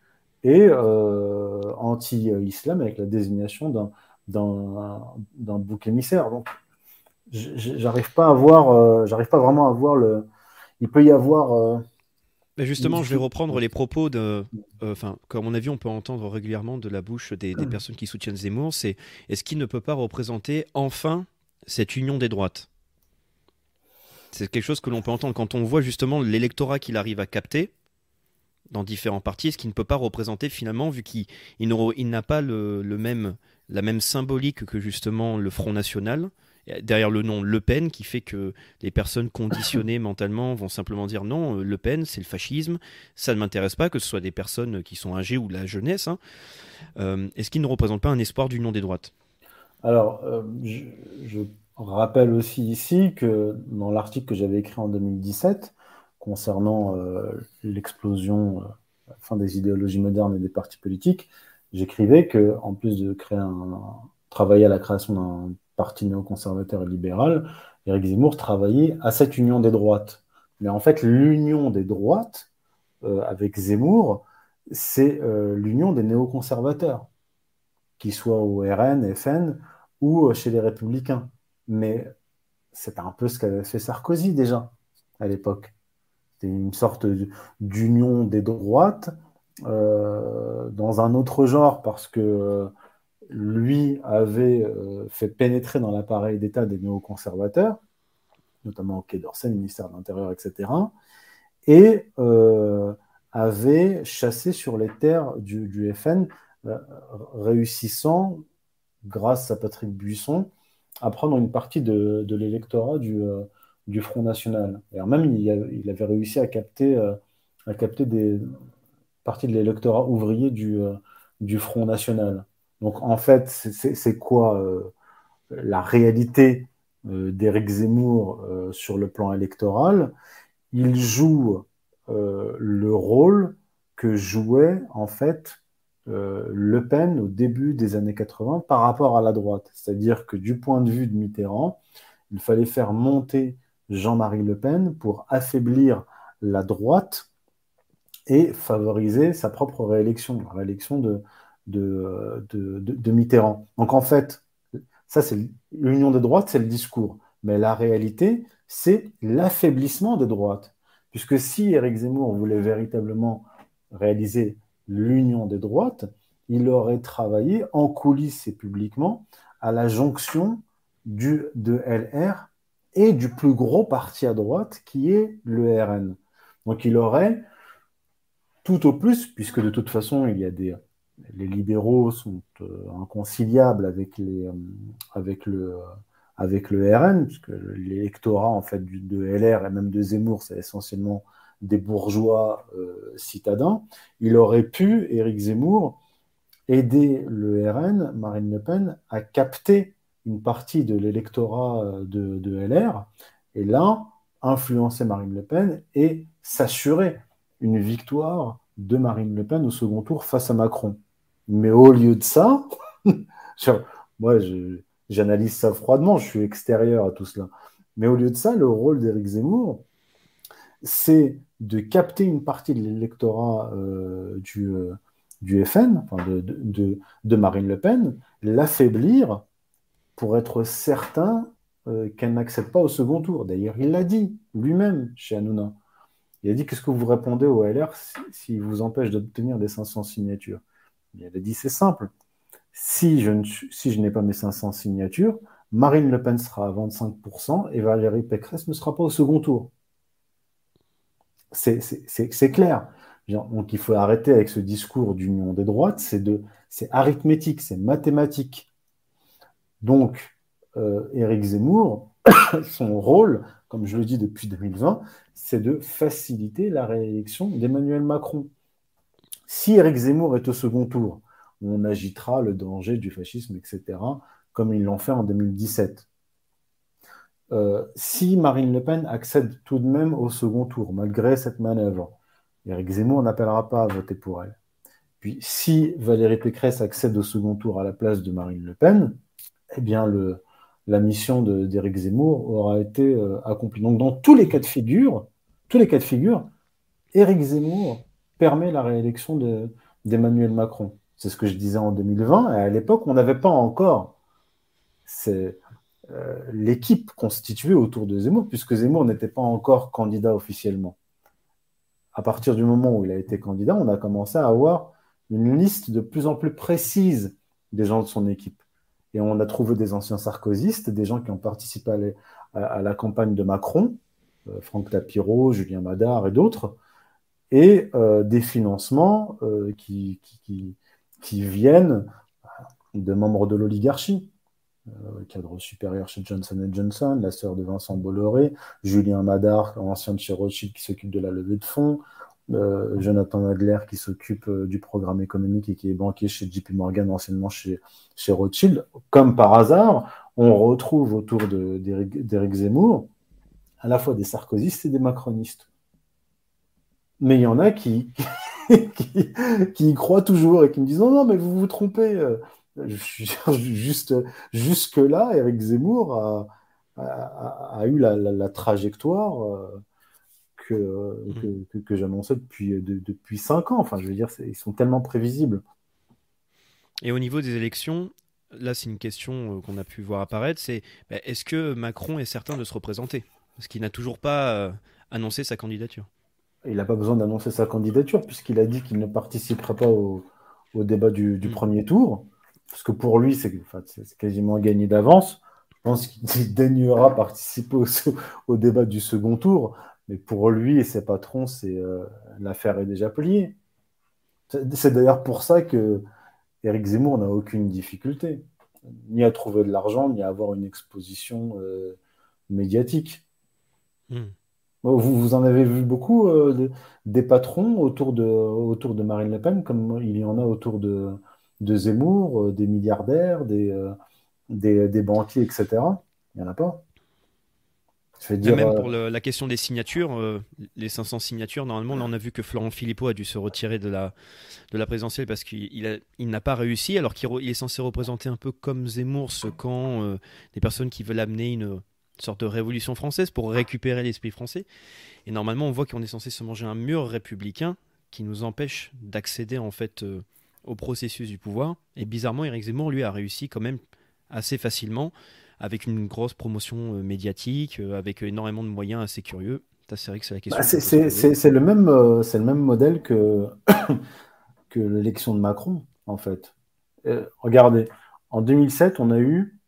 [SPEAKER 2] et euh, anti-islam avec la désignation d'un bouc émissaire. Donc, j'arrive pas à voir, j'arrive pas vraiment à voir le. Il peut y avoir
[SPEAKER 1] justement, je vais reprendre les propos de. Euh, enfin, comme à mon avis, on peut entendre régulièrement de la bouche des, des personnes qui soutiennent Zemmour c'est est-ce qu'il ne peut pas représenter enfin cette union des droites? C'est quelque chose que l'on peut entendre quand on voit justement l'électorat qu'il arrive à capter dans différents partis, est-ce qu'il ne peut pas représenter finalement, vu qu'il il, n'a pas le, même, la même symbolique que justement le Front National derrière le nom Le Pen qui fait que les personnes conditionnées mentalement vont simplement dire non, euh, Le Pen c'est le fascisme, ça ne m'intéresse pas, que ce soit des personnes qui sont âgées ou la jeunesse. Hein. Euh, est-ce qu'il ne représente pas un espoir d'union des droites?
[SPEAKER 2] Alors, euh, je, rappelle aussi ici que dans l'article que j'avais écrit en 2017 concernant l'explosion, la fin des idéologies modernes et des partis politiques, j'écrivais que en plus de créer un travailler à la création d'un parti néoconservateur et libéral, Éric Zemmour travaillait à cette union des droites. Mais en fait, l'union des droites euh, avec Zemmour, c'est euh, l'union des néoconservateurs, qu'ils soient au RN, FN ou euh, chez les Républicains. Mais c'est un peu ce qu'avait fait Sarkozy déjà à l'époque. C'était une sorte d'union des droites dans un autre genre parce que lui avait euh, fait pénétrer dans l'appareil d'État des néoconservateurs, notamment au Quai d'Orsay, ministère de l'Intérieur, etc., et euh, avait chassé sur les terres du, FN réussissant, grâce à Patrick Buisson, à prendre une partie de, l'électorat du, du, Front National. Et même, il, avait réussi à capter, à capter des parties de l'électorat ouvrier du, du Front National. Donc en fait, c'est quoi la réalité euh, d'Éric Zemmour euh, sur le plan électoral, il joue euh, le rôle que jouait en fait Le Pen au début des années 80 par rapport à la droite. C'est-à-dire que du point de vue de Mitterrand, il fallait faire monter Jean-Marie Le Pen pour affaiblir la droite et favoriser sa propre réélection, la réélection de, Mitterrand. Donc en fait, ça, c'est l'union des droites, c'est le discours. Mais la réalité, c'est l'affaiblissement des droites. Puisque si Éric Zemmour voulait véritablement réaliser l'union des droites, il aurait travaillé en coulisses et publiquement à la jonction du, de LR et du plus gros parti à droite qui est le RN. Donc il aurait tout au plus, puisque de toute façon il y a des, les libéraux sont euh, inconciliables avec, les, euh, avec, le, avec le RN, puisque l'électorat en fait de LR et même de Zemmour, c'est essentiellement des bourgeois euh, citadins. Il aurait pu, Éric Zemmour, aider le RN, Marine Le Pen, à capter une partie de l'électorat de, de, LR, et là, influencer Marine Le Pen et s'assurer une victoire de Marine Le Pen au second tour face à Macron. Mais au lieu de ça, moi, j'analyse ça froidement, je suis extérieur à tout cela. Mais au lieu de ça, le rôle d'Éric Zemmour, c'est de capter une partie de l'électorat euh, du, euh, du, FN, de, Marine Le Pen, l'affaiblir pour être certain euh, qu'elle n'accède pas au second tour. D'ailleurs, il l'a dit lui-même chez Hanouna. Il a dit Qu'est-ce que vous répondez au LR s'il vous empêche d'obtenir des 500 signatures? Il a dit c'est simple. Si je, si je n'ai pas mes 500 signatures, Marine Le Pen sera à 25% et Valérie Pécresse ne sera pas au second tour. C'est clair. Donc il faut arrêter avec ce discours d'union des droites, c'est arithmétique, c'est mathématique. Donc, euh, Éric Zemmour, son rôle, comme je le dis depuis 2020, c'est de faciliter la réélection d'Emmanuel Macron. Si Éric Zemmour est au second tour, on agitera le danger du fascisme, etc., comme ils l'ont fait en 2017. Euh, si Marine Le Pen accède tout de même au second tour, malgré cette manœuvre, Éric Zemmour n'appellera pas à voter pour elle. Puis si Valérie Pécresse accède au second tour à la place de Marine Le Pen, eh bien le, la mission d'Éric Zemmour aura été euh, accomplie. Donc dans tous les cas de figure, tous les cas de figure, Éric Zemmour permet la réélection d'Emmanuel Macron. C'est ce que je disais en 2020. Et à l'époque, on n'avait pas encore euh, l'équipe constituée autour de Zemmour, puisque Zemmour n'était pas encore candidat officiellement. À partir du moment où il a été candidat, on a commencé à avoir une liste de plus en plus précise des gens de son équipe. Et on a trouvé des anciens sarkozystes, des gens qui ont participé à, la campagne de Macron, euh, Franck Tapiro, Julien Madard et d'autres, et euh, des financements euh, qui, qui, viennent de membres de l'oligarchie. Cadre supérieur chez Johnson Johnson, la sœur de Vincent Bolloré, Julien Madar, ancien de chez Rothschild qui s'occupe de la levée de fonds, Jonathan Adler qui s'occupe du programme économique et qui est banquier chez JP Morgan, anciennement chez, Rothschild. Comme par hasard, on retrouve autour d'Éric Zemmour à la fois des sarkozystes et des macronistes mais il y en a qui, y croient toujours et qui me disent non, non, mais vous vous trompez. Euh, juste, jusque-là, Eric Zemmour a, eu la, trajectoire euh, mm. que, que, j'annonçais depuis, depuis cinq ans. Enfin, je veux dire, ils sont tellement prévisibles.
[SPEAKER 1] Et au niveau des élections, là, c'est une question euh, qu'on a pu voir apparaître c'est bah, est-ce que Macron est certain de se représenter? Parce qu'il n'a toujours pas annoncé sa candidature
[SPEAKER 2] il n'a pas besoin d'annoncer sa candidature puisqu'il a dit qu'il ne participera pas au, débat du, mm. premier tour. Parce que pour lui, c'est quasiment gagné d'avance. Je pense qu'il daignera participer au, débat du second tour. Mais pour lui et ses patrons, c'est euh, l'affaire est déjà pliée. C'est d'ailleurs pour ça que Éric Zemmour n'a aucune difficulté, ni à trouver de l'argent, ni à avoir une exposition médiatique. Hmm. Vous, vous, en avez vu beaucoup des patrons autour de, autour de Marine Le Pen, comme il y en a autour de, de Zemmour, des milliardaires, des, des, des banquiers, etc. Il n'y en a pas.
[SPEAKER 1] Même euh, pour la question des signatures, euh, les 500 signatures, normalement, on a vu que Florent Philippot a dû se retirer de la, de la présidentielle parce qu'il il, n'a pas réussi, alors qu'il est censé représenter un peu comme Zemmour ce camp euh, des personnes qui veulent amener une sorte de révolution française pour récupérer l'esprit français. Et normalement, on voit qu'on est censé se manger un mur républicain qui nous empêche d'accéder en fait au processus du pouvoir. Et bizarrement, Éric Zemmour, lui, a réussi quand même assez facilement avec une grosse promotion euh, médiatique, euh, avec énormément de moyens assez curieux. C'est vrai que c'est la question.
[SPEAKER 2] Bah, c'est le, même, euh, le même modèle que, que l'élection de Macron, en fait. regardez, en 2007, on a eu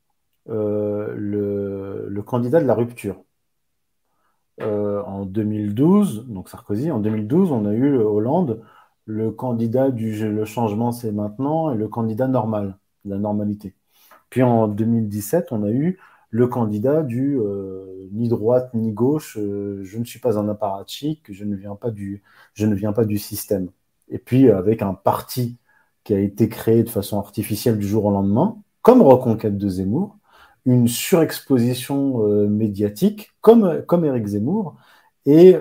[SPEAKER 2] le, le, candidat de la rupture. en 2012, donc Sarkozy, en 2012, on a eu Hollande, le candidat du le changement c'est maintenant et le candidat normal, la normalité. Puis en 2017, on a eu le candidat du euh, ni droite ni gauche, euh, je ne suis pas un apparatchik, je ne viens pas du, je ne viens pas du système. Et puis avec un parti qui a été créé de façon artificielle du jour au lendemain, comme Reconquête de Zemmour, une surexposition euh, médiatique, comme, comme Eric Zemmour, et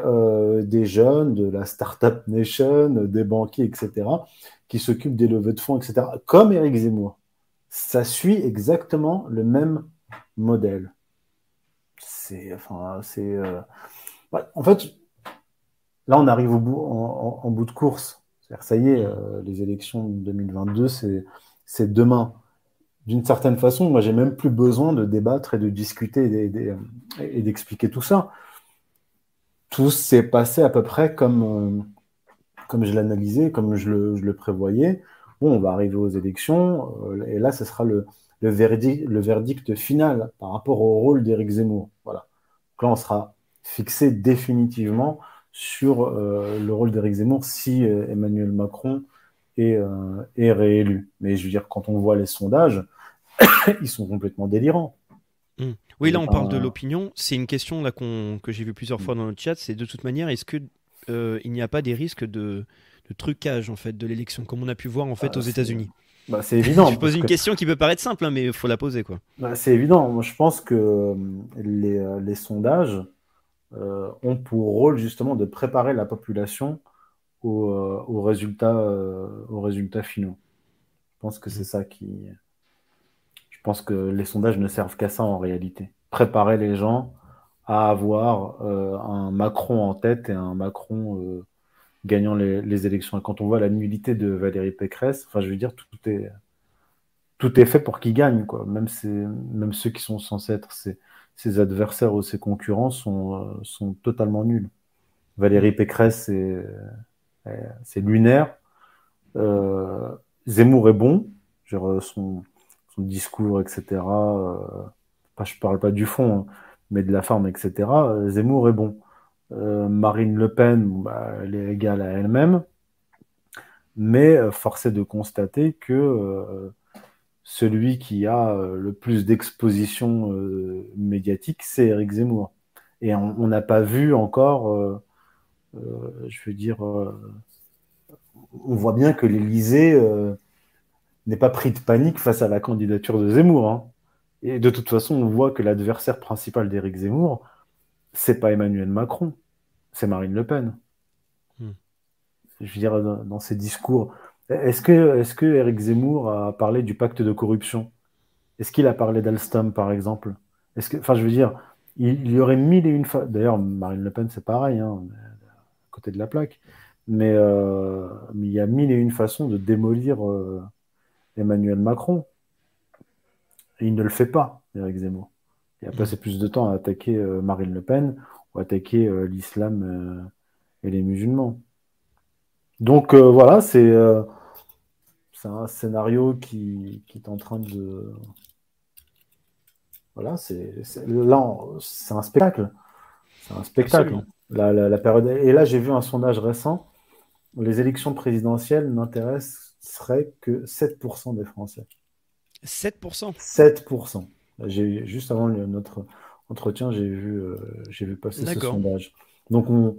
[SPEAKER 2] des jeunes de la Startup Nation, des banquiers, etc., qui s'occupent des levées de fonds, etc., comme Eric Zemmour ça suit exactement le même modèle. C'est, enfin, c'est, euh, en fait, là, on arrive au bout, en, bout de course. Ça y est, euh, les élections de 2022, c'est, c'est demain. D'une certaine façon, moi, j'ai même plus besoin de débattre et de discuter et, d'expliquer tout ça. Tout s'est passé à peu près comme, euh, comme je l'analysais, comme je le, je le prévoyais bon, on va arriver aux élections, euh, et là, ce sera le, verdict, le verdict final par rapport au rôle d'Éric Zemmour. Voilà. Donc là, on sera fixé définitivement sur euh, le rôle d'Éric Zemmour si euh, Emmanuel Macron est, est, réélu. Mais je veux dire, quand on voit les sondages, ils sont complètement délirants.
[SPEAKER 1] Mmh. Oui, là, on parle de l'opinion. C'est une question là, que j'ai vu plusieurs fois dans le chat. C'est de toute manière, est-ce qu'il il n'y a pas des risques de, le trucage en fait de l'élection, comme on a pu voir en fait ah, aux États-Unis.
[SPEAKER 2] Bah, c'est évident.
[SPEAKER 1] je pose une question qui peut paraître simple, hein, mais il faut la poser quoi.
[SPEAKER 2] Bah, c'est évident. Moi, je pense que euh, les, euh, les sondages euh, ont pour rôle justement de préparer la population aux, aux résultats, aux résultats finaux. Je pense que c'est ça qui. Je pense que les sondages ne servent qu'à ça en réalité. Préparer les gens à avoir un Macron en tête et un Macron gagnant les, élections. Et quand on voit la nullité de Valérie Pécresse, enfin, je veux dire, tout est, tout est fait pour qu'il gagne, quoi. Même, même ceux qui sont censés être ses, ses adversaires ou ses concurrents sont, euh, sont totalement nuls. Valérie Pécresse, c'est lunaire. Euh, Zemmour est bon. Genre, son, son discours, etc. Euh, pas, je parle pas du fond, hein, mais de la forme, etc. Zemmour est bon. Euh, Marine Le Pen, bah, elle est égale à elle-même. Mais euh, force est de constater que euh, celui qui a le plus d'exposition médiatique, c'est Eric Zemmour. Et on n'a pas vu encore, je veux dire, on voit bien que l'Élysée n'est pas pris de panique face à la candidature de Zemmour. Hein. Et de toute façon, on voit que l'adversaire principal d'Éric Zemmour, c'est pas Emmanuel Macron, c'est Marine Le Pen. Hmm. Je veux dire, dans, ses discours, est-ce que, est que Eric Zemmour a parlé du pacte de corruption? Est-ce qu'il a parlé d'Alstom, par exemple? Est-ce que, enfin, je veux dire, il, y aurait mille et une fois. D'ailleurs, Marine Le Pen, c'est pareil, hein, à côté de la plaque. Mais, euh, mais, il y a mille et une façons de démolir euh, Emmanuel Macron. Et il ne le fait pas, Eric Zemmour. Il a passé plus de temps à attaquer euh, Marine Le Pen ou attaquer euh, l'islam euh, et les musulmans. Donc voilà, c'est un scénario qui, est en train de. Voilà, c'est là, c'est un spectacle. C'est un spectacle. La, la, période... Et là, j'ai vu un sondage récent. Les élections présidentielles n'intéressent serait que 7% des Français.
[SPEAKER 1] 7%
[SPEAKER 2] 7%. J'ai, juste avant notre entretien, j'ai vu, euh, j'ai vu passer ce sondage. Donc on,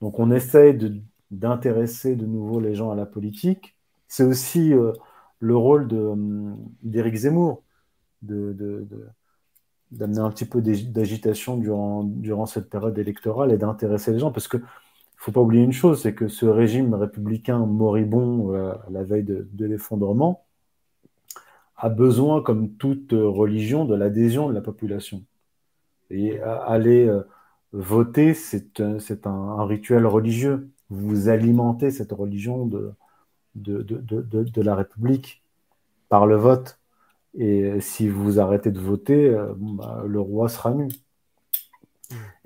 [SPEAKER 2] donc on essaye de, d'intéresser de nouveau les gens à la politique. C'est aussi euh, le rôle de, hum, d'Éric Zemmour de, de, d'amener un petit peu d'agitation durant, durant cette période électorale et d'intéresser les gens. Parce que faut pas oublier une chose, c'est que ce régime républicain moribond euh, à la veille de, l'effondrement a besoin, comme toute religion, de l'adhésion de la population. Et aller euh, voter, c'est un, un, rituel religieux. Vous alimentez cette religion de, de, de, la République par le vote. Et si vous arrêtez de voter, euh, bah, le roi sera nu.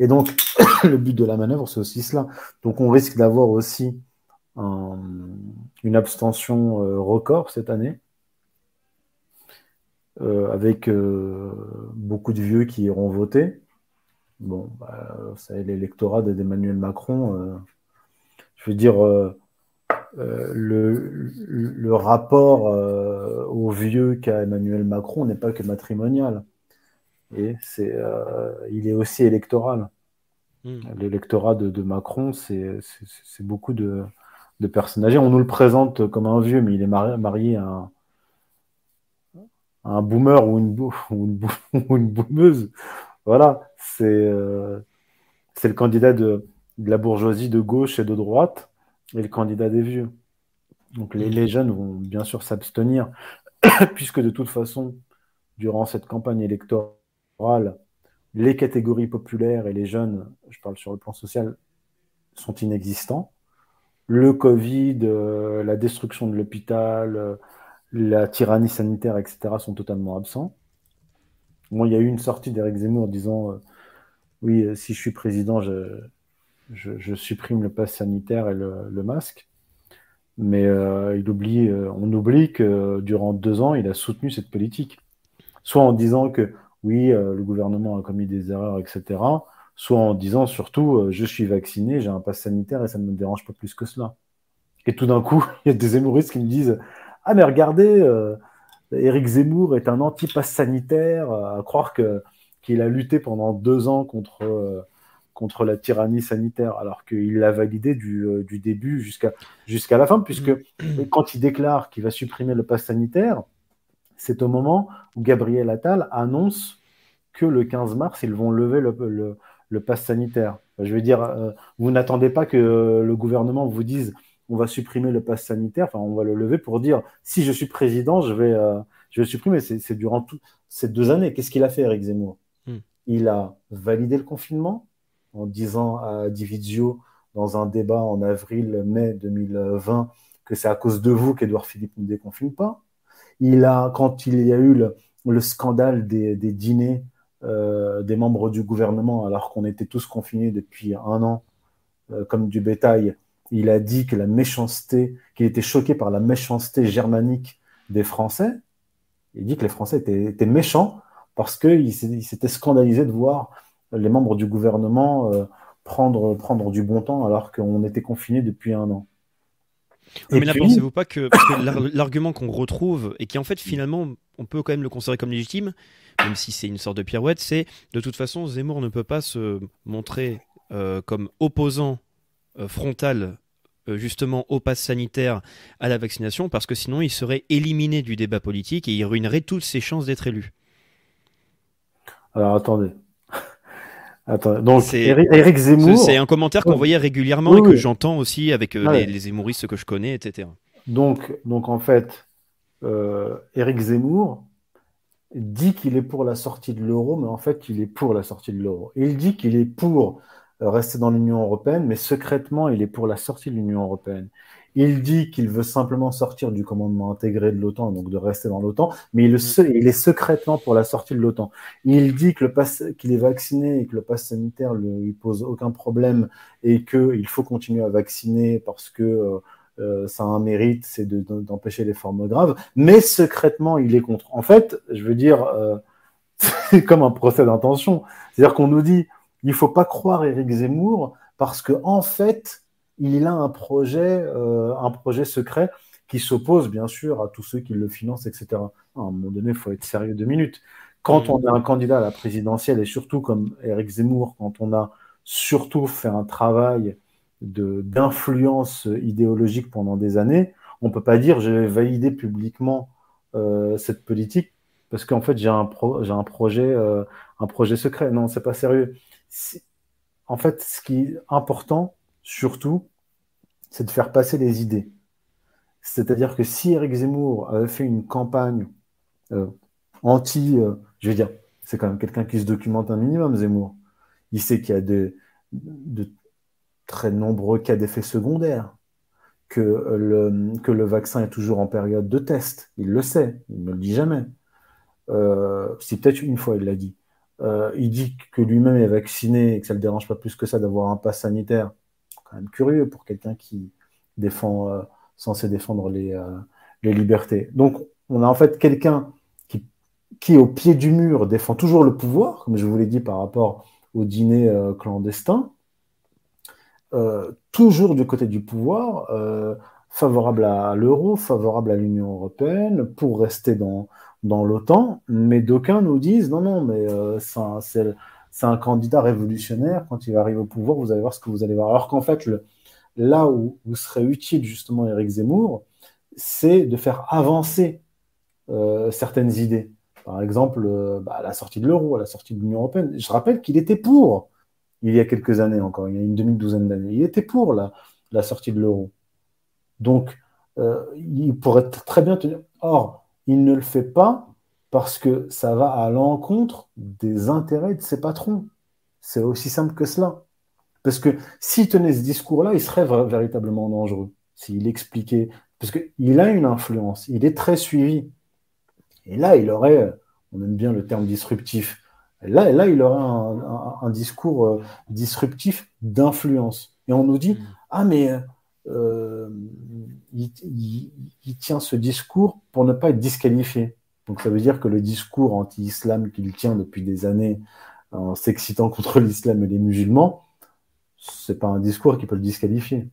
[SPEAKER 2] Et donc, le but de la manœuvre, c'est aussi cela. Donc, on risque d'avoir aussi une abstention euh, record cette année, euh, avec euh, beaucoup de vieux qui iront voter. Bon, bah, c'est l'électorat d'Emmanuel Macron. je veux dire, le, le, rapport aux vieux qu'a Emmanuel Macron n'est pas que matrimonial. Et c'est, il est aussi électoral. Hmm. L'électorat de, Macron, c'est beaucoup de, personnes âgées. On nous le présente comme un vieux, mais il est marié, à, un, boomer ou une, ou une. Voilà, c'est euh, le candidat de, la bourgeoisie de gauche et de droite et le candidat des vieux. Donc les, les jeunes vont bien sûr s'abstenir, puisque de toute façon, durant cette campagne électorale, les catégories populaires et les jeunes, je parle sur le plan social, sont inexistants. Le Covid, euh, la destruction de l'hôpital, euh, la tyrannie sanitaire, etc., sont totalement absents. Bon, il y a eu une sortie d'Éric Zemmour disant euh, Oui, si je suis président, je, supprime le pass sanitaire et le, masque. Mais il oublie, on oublie que durant deux ans, il a soutenu cette politique. Soit en disant que oui, euh, le gouvernement a commis des erreurs, etc. Soit en disant surtout, euh, je suis vacciné, j'ai un pass sanitaire et ça ne me dérange pas plus que cela. Et tout d'un coup, il y a des hémoristes qui me disent, ah mais regardez, euh, Éric Zemmour est un anti-pass sanitaire, à croire que qu'il a lutté pendant deux ans contre contre la tyrannie sanitaire, alors qu'il l'a validé du, du début jusqu'à jusqu'à la fin, puisque mmh. quand il déclare qu'il va supprimer le pass sanitaire, c'est au moment où Gabriel Attal annonce que le 15 mars, ils vont lever le, le, pass sanitaire. Je veux dire, euh, vous n'attendez pas que le gouvernement vous dise on va supprimer le pass sanitaire, enfin on va le lever pour dire si je suis président, je vais, euh, je vais le supprimer. C'est durant toutes ces deux années. Qu'est-ce qu'il a fait, Eric Zemmour? Hmm. Il a validé le confinement en disant à Divizio dans un débat en avril-mai 2020 que c'est à cause de vous qu'Edouard Philippe ne déconfine pas. Il a, quand il y a eu le, scandale des, dîners euh, des membres du gouvernement, alors qu'on était tous confinés depuis un an, euh, comme du bétail, il a dit que la méchanceté, qu'il était choqué par la méchanceté germanique des Français. Il dit que les Français étaient, méchants parce qu'il s'était scandalisé de voir les membres du gouvernement euh, prendre, prendre du bon temps alors qu'on était confinés depuis un an
[SPEAKER 1] mais là, pensez-vous pas que, l'argument qu'on retrouve, et qui en fait finalement, on peut quand même le considérer comme légitime, même si c'est une sorte de pirouette, c'est de toute façon, Zemmour ne peut pas se montrer euh, comme opposant euh, frontal euh, justement au pass sanitaire, à la vaccination, parce que sinon il serait éliminé du débat politique et il ruinerait toutes ses chances d'être élu.
[SPEAKER 2] Alors attendez, donc Eric Zemmour.
[SPEAKER 1] C'est un commentaire qu'on voyait régulièrement et que j'entends aussi avec euh, les, les, Zemmouristes que je connais, etc.
[SPEAKER 2] Donc, donc en fait, euh, Eric Zemmour dit qu'il est pour la sortie de l'euro, mais en fait, il est pour la sortie de l'euro. Il dit qu'il est pour rester dans l'Union européenne, mais secrètement, il est pour la sortie de l'Union européenne. Il dit qu'il veut simplement sortir du commandement intégré de l'OTAN, donc de rester dans l'OTAN, mais il, est secrètement pour la sortie de l'OTAN. Il dit que le qu'il est vacciné et que le pass sanitaire ne lui pose aucun problème et qu'il faut continuer à vacciner parce que euh, euh, ça a un mérite, c'est d'empêcher les formes graves, mais secrètement, il est contre. En fait, je veux dire, euh, c'est comme un procès d'intention. C'est-à-dire qu'on nous dit, il faut pas croire Éric Zemmour parce que en fait, il a un projet, euh, un projet secret qui s'oppose bien sûr à tous ceux qui le financent, etc. À un moment donné, il faut être sérieux deux minutes. Quand on a un candidat à la présidentielle, et surtout comme Eric Zemmour, quand on a surtout fait un travail d'influence idéologique pendant des années, on ne peut pas dire je vais valider publiquement euh, cette politique parce qu'en fait j'ai un, un, projet, euh, un projet secret. Non, c'est pas sérieux. En fait, ce qui est important, surtout, c'est de faire passer les idées. C'est-à-dire que si Eric Zemmour avait fait une campagne euh, anti, je veux dire, c'est quand même quelqu'un qui se documente un minimum, Zemmour. Il sait qu'il y a de, très nombreux cas d'effets secondaires, que le, que le vaccin est toujours en période de test. Il le sait, il ne le dit jamais. Euh, c'est peut-être une fois, il l'a dit. Euh, il dit que lui-même est vacciné et que ça ne le dérange pas plus que ça d'avoir un pass sanitaire. Quand même curieux pour quelqu'un qui défend, euh, censé défendre les, les libertés. Donc, on a en fait quelqu'un qui, au pied du mur, défend toujours le pouvoir, comme je vous l'ai dit par rapport au dîner clandestin, euh, toujours du côté du pouvoir, euh, favorable à l'euro, favorable à l'Union européenne, pour rester dans, dans l'OTAN, mais d'aucuns nous disent non, non, mais euh, c'est un, candidat révolutionnaire, quand il arrive au pouvoir, vous allez voir ce que vous allez voir. Alors qu'en fait, là où, où, serait utile justement Éric Zemmour, c'est de faire avancer certaines idées. Par exemple, bah, la sortie de l'euro, la sortie de l'Union européenne. Je rappelle qu'il était pour il y a quelques années encore, il y a une demi-douzaine d'années. Il était pour la, la sortie de l'euro. Donc, euh, il pourrait très bien tenir. Or, il ne le fait pas parce que ça va à l'encontre des intérêts de ses patrons. C'est aussi simple que cela. Parce que s'il tenait ce discours-là, il serait véritablement dangereux. S'il expliquait, parce qu'il a une influence, il est très suivi. Et là, il aurait, on aime bien le terme disruptif, Là, là il aurait un, discours euh, disruptif d'influence. Et on nous dit, mm. ah mais euh, il, tient ce discours pour ne pas être disqualifié. Donc ça veut dire que le discours anti-islam qu'il tient depuis des années en s'excitant contre l'islam et les musulmans, c'est pas un discours qui peut le disqualifier.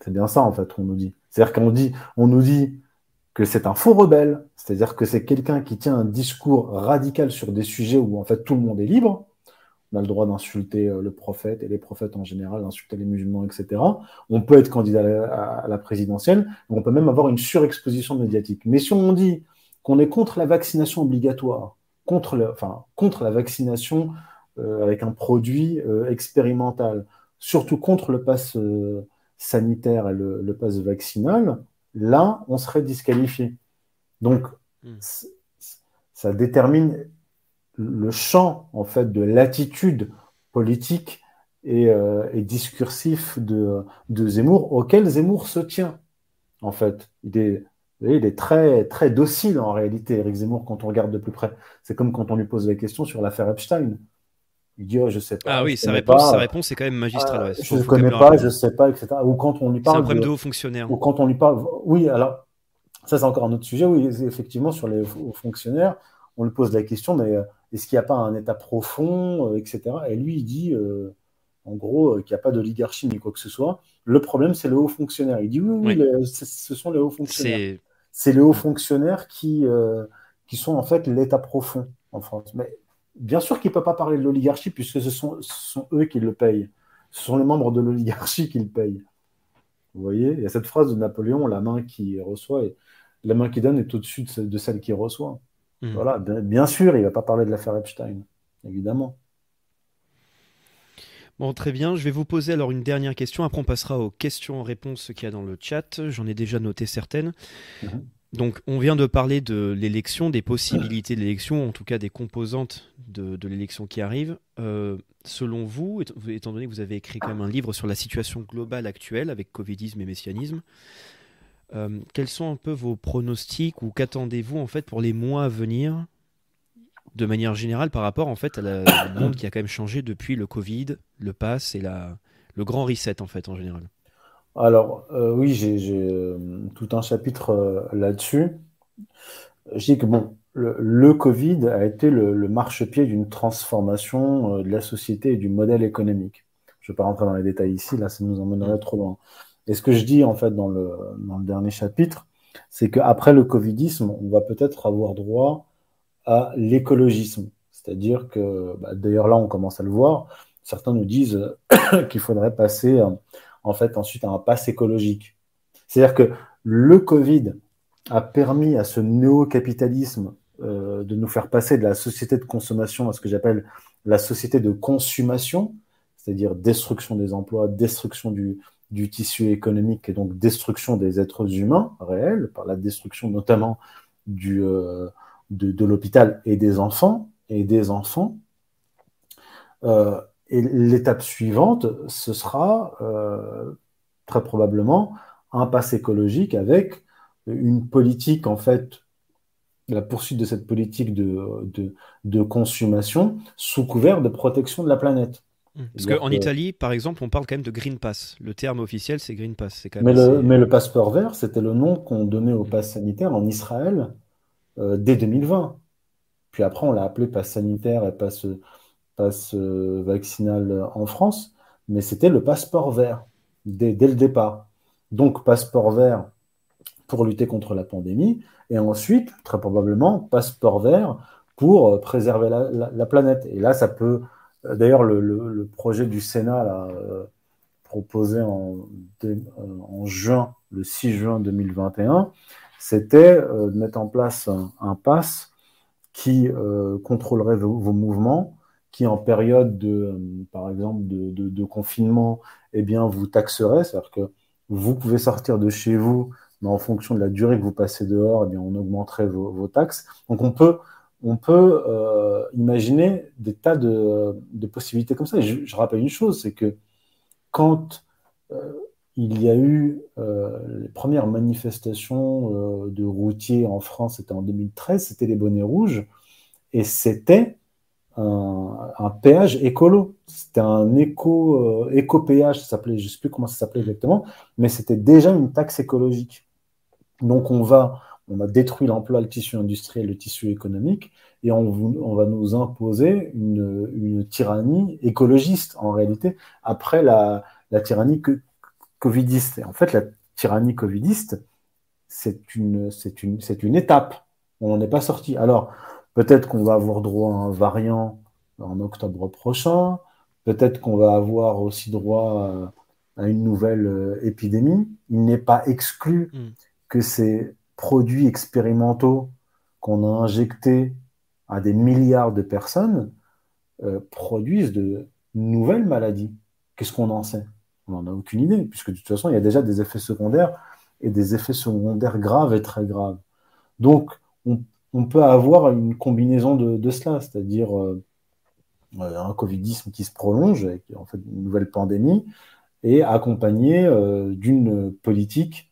[SPEAKER 2] C'est bien ça en fait qu'on nous dit. C'est-à-dire qu'on nous dit que c'est un faux rebelle, c'est-à-dire que c'est quelqu'un qui tient un discours radical sur des sujets où en fait tout le monde est libre. On a le droit d'insulter euh, le prophète et les prophètes en général, d'insulter les musulmans, etc. On peut être candidat à la présidentielle, on peut même avoir une surexposition médiatique. Mais si on dit qu'on est contre la vaccination obligatoire, contre, enfin, contre la vaccination euh, avec un produit euh, expérimental, surtout contre le pass sanitaire et le, le pass vaccinal, là, on serait disqualifié. Donc, hmm. ça détermine le champ, en fait, de l'attitude politique et, euh, discursif de, Zemmour, auquel Zemmour se tient, en fait. Il est, il est très, très docile, en réalité, Eric Zemmour, quand on regarde de plus près. C'est comme quand on lui pose la question sur l'affaire Epstein. Il dit, oh, je sais pas.
[SPEAKER 1] Ah oui, sa réponse, sa réponse est quand même magistrale.
[SPEAKER 2] je ne connais pas, je ne sais pas, etc. Ou quand on lui parle.
[SPEAKER 1] C'est un problème de, haut fonctionnaire.
[SPEAKER 2] Ou quand on lui parle. Oui, alors, ça, c'est encore un autre sujet. Oui, effectivement, sur les hauts fonctionnaires, on lui pose la question, mais euh, est-ce qu'il n'y a pas un état profond, euh, etc. Et lui, il dit, euh, en gros, qu'il n'y a pas d'oligarchie ni quoi que ce soit. Le problème, c'est le haut fonctionnaire. Il dit, oui, oui, ce sont les hauts fonctionnaires. C'est les hauts fonctionnaires qui, qui sont en fait l'état profond en France. Mais Bien sûr qu'il ne peut pas parler de l'oligarchie puisque ce sont, eux qui le payent. Ce sont les membres de l'oligarchie qui le payent. Vous voyez, il y a cette phrase de Napoléon, la main qui reçoit, et la main qui donne est au-dessus de celle qui reçoit. Hmm. Voilà, bien sûr, il ne va pas parler de l'affaire Epstein, évidemment.
[SPEAKER 1] Bon, très bien. Je vais vous poser alors une dernière question. Après, on passera aux questions-réponses qu'il y a dans le chat. J'en ai déjà noté certaines. Mhm. Donc, on vient de parler de l'élection, des possibilités de l'élection, en tout cas des composantes de, l'élection qui arrive. Euh, selon vous, étant donné que vous avez écrit quand même un livre sur la situation globale actuelle avec Covidisme et messianisme, euh, quels sont un peu vos pronostics ou qu'attendez-vous en fait pour les mois à venir, de manière générale par rapport en fait à la, au monde qui a quand même changé depuis le Covid, le pass et la, le grand reset en fait en général?
[SPEAKER 2] Alors, euh, oui, j'ai euh, tout un chapitre euh, là-dessus. Je dis que bon, le, Covid a été le, marchepied d'une transformation de la société et du modèle économique. Je ne vais pas rentrer dans les détails ici, là, ça nous emmènerait trop loin. Et ce que je dis en fait dans le, dernier chapitre, c'est qu'après le Covidisme, on va peut-être avoir droit à l'écologisme. C'est-à-dire que, bah, d'ailleurs là, on commence à le voir, certains nous disent qu'il faudrait passer en fait ensuite à un pass écologique. C'est-à-dire que le Covid a permis à ce néo-capitalisme euh, de nous faire passer de la société de consommation à ce que j'appelle la société de consommation, c'est-à-dire destruction des emplois, destruction du, du, tissu économique et donc destruction des êtres humains réels, par la destruction notamment euh, de, l'hôpital et des enfants, et des enfants. Euh, et l'étape suivante, ce sera euh, très probablement un pass écologique avec une politique, en fait, la poursuite de cette politique de consommation sous couvert de protection de la planète.
[SPEAKER 1] Mmh. Parce qu'en Italie, par exemple, on parle quand même de Green Pass. Le terme officiel, c'est Green Pass.
[SPEAKER 2] Quand mais, le, mais, le, passeport vert, c'était le nom qu'on donnait au mmh. pass sanitaire en Israël euh, dès 2020. Puis après, on l'a appelé pass sanitaire et pass, passe euh, vaccinal en France, mais c'était le passeport vert dès, le départ. Donc passeport vert pour lutter contre la pandémie, et ensuite, très probablement, passeport vert pour euh, préserver la, planète. Et là, ça peut... Euh, d'ailleurs, le, projet du Sénat là, proposé en, en, juin, le 6 juin 2021, c'était de mettre en place un, un pass qui contrôlerait vos mouvements qui en période de, euh, par exemple, de, confinement, eh bien, vous taxerait, c'est-à-dire que vous pouvez sortir de chez vous, mais en fonction de la durée que vous passez dehors, eh bien, on augmenterait vos, taxes. Donc, on peut, on peut euh, imaginer des tas de, possibilités comme ça. Je, rappelle une chose, c'est que quand euh, il y a eu les premières manifestations de routiers en France, c'était en 2013, c'était les bonnets rouges, et c'était un, péage écolo. C'était un éco, euh, éco-péage, je ne sais plus comment ça s'appelait exactement, mais c'était déjà une taxe écologique. Donc on va, on a détruit l'emploi, le tissu industriel, le tissu économique, et on, on va nous imposer une, une, tyrannie écologiste en réalité après la, la tyrannie que, covidiste. Et en fait, la tyrannie covidiste, c'est une, c'est une, c'est une étape. On n'en est pas sorti. Alors, Peut-être qu'on va avoir droit à un variant en octobre prochain. Peut-être qu'on va avoir aussi droit à une nouvelle euh, épidémie. Il n'est pas exclu hmm. que ces produits expérimentaux qu'on a injectés à des milliards de personnes euh, produisent de nouvelles maladies. Qu'est-ce qu'on en sait? On n'en a aucune idée, puisque de toute façon, il y a déjà des effets secondaires et des effets secondaires graves et très graves. Donc, on peut avoir une combinaison de, cela, c'est-à-dire euh, un covidisme qui se prolonge, avec en fait une nouvelle pandémie, et accompagné euh, d'une politique euh,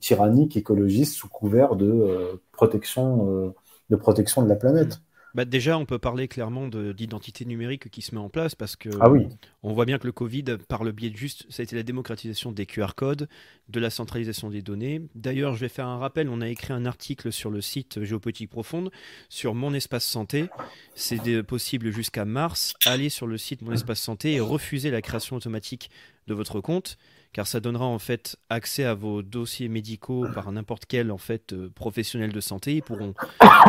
[SPEAKER 2] tyrannique écologiste sous couvert de protection de protection de la planète.
[SPEAKER 1] Bah déjà, on peut parler clairement d'identité numérique qui se met en place parce que
[SPEAKER 2] ah oui.
[SPEAKER 1] on voit bien que le Covid, par le biais de juste, ça a été la démocratisation des QR codes, de la centralisation des données. D'ailleurs, je vais faire un rappel, on a écrit un article sur le site Géopolitique Profonde sur Mon Espace Santé. C'est possible jusqu'à mars. Allez sur le site Mon Espace Santé et refusez la création automatique de votre compte car ça donnera en fait accès à vos dossiers médicaux par n'importe quel en fait euh, professionnel de santé. Ils pourront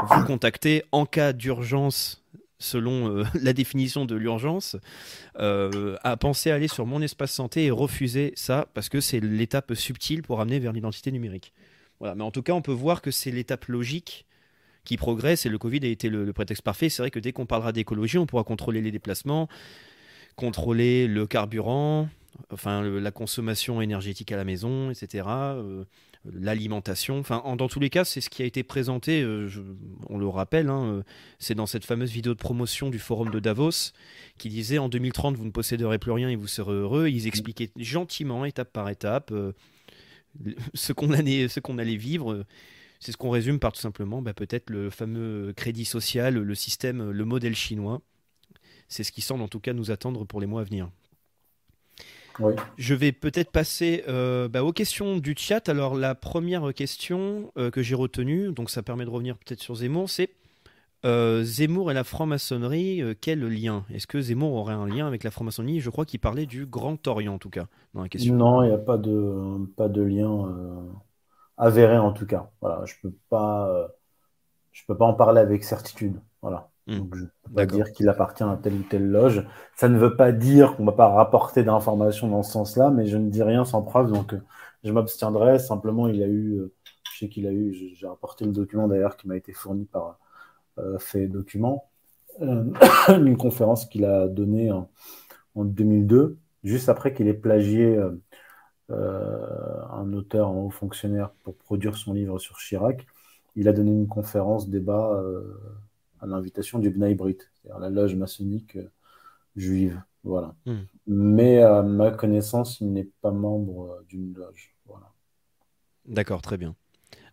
[SPEAKER 1] vous contacter en cas d'urgence selon euh, la définition de l'urgence, euh, à penser à aller sur mon espace santé et refuser ça parce que c'est l'étape subtile pour amener vers l'identité numérique. Voilà, mais en tout cas, on peut voir que c'est l'étape logique qui progresse et le Covid a été le prétexte parfait. C'est vrai que dès qu'on parlera d'écologie, on pourra contrôler les déplacements, contrôler le carburant, enfin la consommation énergétique à la maison, etc. Euh, l'alimentation. Enfin, dans tous les cas, c'est ce qui a été présenté. Euh, on le rappelle, hein, euh, c'est dans cette fameuse vidéo de promotion du forum de Davos qui disait en 2030 vous ne posséderez plus rien et vous serez heureux. Ils expliquaient gentiment, étape par étape, ce qu'on allait, ce qu'on allait vivre. C'est ce qu'on résume par tout simplement, bah, peut-être le fameux crédit social, le système, le modèle chinois. C'est ce qui semble en tout cas nous attendre pour les mois à venir. Je vais peut-être passer euh, bah, aux questions du chat. Alors la première question euh, que j'ai retenue, donc ça permet de revenir peut-être sur Zemmour, c'est Euh, Zemmour et la franc-maçonnerie, quel lien? Est-ce que Zemmour aurait un lien avec la franc-maçonnerie? Je crois qu'il parlait du Grand Orient, en tout cas, dans la question.
[SPEAKER 2] Non, il n'y a pas de, pas de lien avéré, en tout cas. Voilà, je ne peux, pas, je peux pas en parler avec certitude. Voilà. Hmm. Donc, je ne peux pas dire qu'il appartient à telle ou telle loge. Ça ne veut pas dire qu'on ne va pas rapporter d'informations dans ce sens-là, mais je ne dis rien sans preuve, donc je m'abstiendrai. Simplement, il a eu, je sais qu'il a eu, j'ai rapporté le document d'ailleurs qui m'a été fourni par euh, fait document, euh, une conférence qu'il a donnée en, 2002, juste après qu'il ait plagié euh, un auteur en haut fonctionnaire pour produire son livre sur Chirac. Il a donné une conférence débat à l'invitation du Bnei Brit, c'est-à-dire la loge maçonnique juive. Voilà. Hmm. Mais à ma connaissance, il n'est pas membre d'une loge. Voilà.
[SPEAKER 1] D'accord, très bien.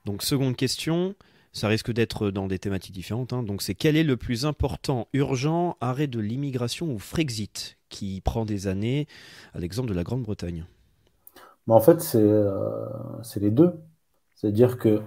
[SPEAKER 1] Donc, seconde question. Ça risque d'être dans des thématiques différentes. Hein. Donc c'est quel est le plus important, urgent, arrêt de l'immigration ou Frexit, qui prend des années, à l'exemple de la Grande-Bretagne?
[SPEAKER 2] En fait, euh, c'est les deux. C'est-à-dire que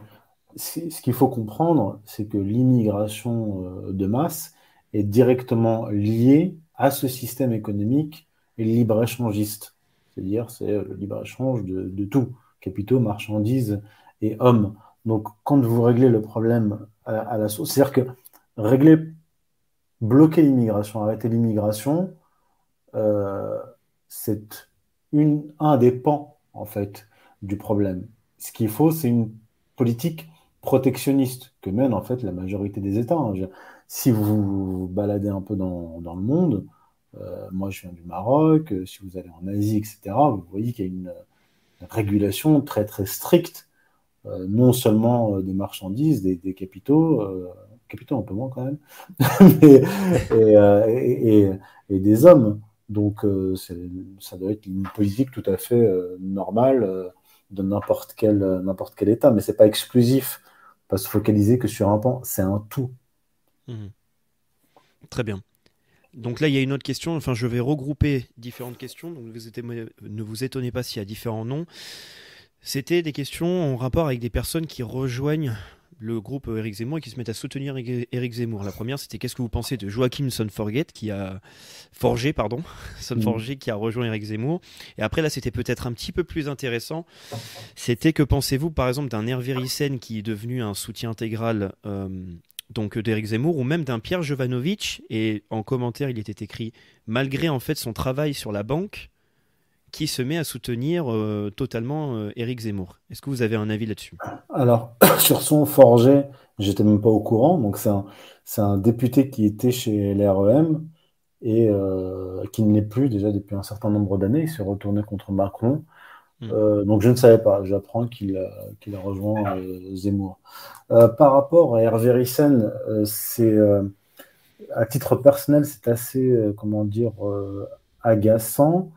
[SPEAKER 2] ce qu'il faut comprendre, c'est que l'immigration euh, de masse est directement liée à ce système économique libre-échangiste. C'est-à-dire, c'est le libre-échange de, de tout, capitaux, marchandises et hommes. Donc, quand vous réglez le problème à, la source, c'est-à-dire que régler, bloquer l'immigration, arrêter l'immigration, euh, c'est un des pans, en fait, du problème. Ce qu'il faut, c'est une politique protectionniste que mène, en fait, la majorité des États. Hein. Si vous vous baladez un peu dans, le monde, euh, moi, je viens du Maroc, euh, si vous allez en Asie, etc., vous voyez qu'il y a une régulation très, très stricte euh, non seulement des marchandises, des, capitaux, capitaux un peu moins quand même, et, des hommes. Donc ça doit être une politique tout à fait normale de n'importe quel, quel État, mais c'est pas exclusif, pas se focaliser que sur un pan, c'est un tout.
[SPEAKER 1] Mmh. Très bien. Donc là, il y a une autre question. Enfin, je vais regrouper différentes questions. Donc, ne vous étonnez pas s'il y a différents noms. C'était des questions en rapport avec des personnes qui rejoignent le groupe Eric Zemmour et qui se mettent à soutenir Eric Zemmour. La première, c'était qu'est-ce que vous pensez de Joachim Sonforget qui a forgé, pardon, Sonforget qui a rejoint Eric Zemmour. Et après là, c'était peut-être un petit peu plus intéressant. C'était que pensez-vous, par exemple, d'un Hervé Ryssen qui est devenu un soutien intégral euh, donc d'Eric Zemmour ou même d'un Pierre Jovanovic? Et en commentaire, il était écrit malgré en fait son travail sur la banque qui se met à soutenir euh, totalement euh, Éric Zemmour. Est-ce que vous avez un avis là-dessus?
[SPEAKER 2] Alors, sur son forget, j'étais même pas au courant. Donc, c'est un, un, député qui était chez l'REM et euh, qui ne l'est plus déjà depuis un certain nombre d'années. Il s'est retourné contre Macron. Hmm. donc, je ne savais pas. J'apprends qu'il a, a rejoint Zemmour. par rapport à Hervé Ryssen, c'est à titre personnel, c'est assez, comment dire, agaçant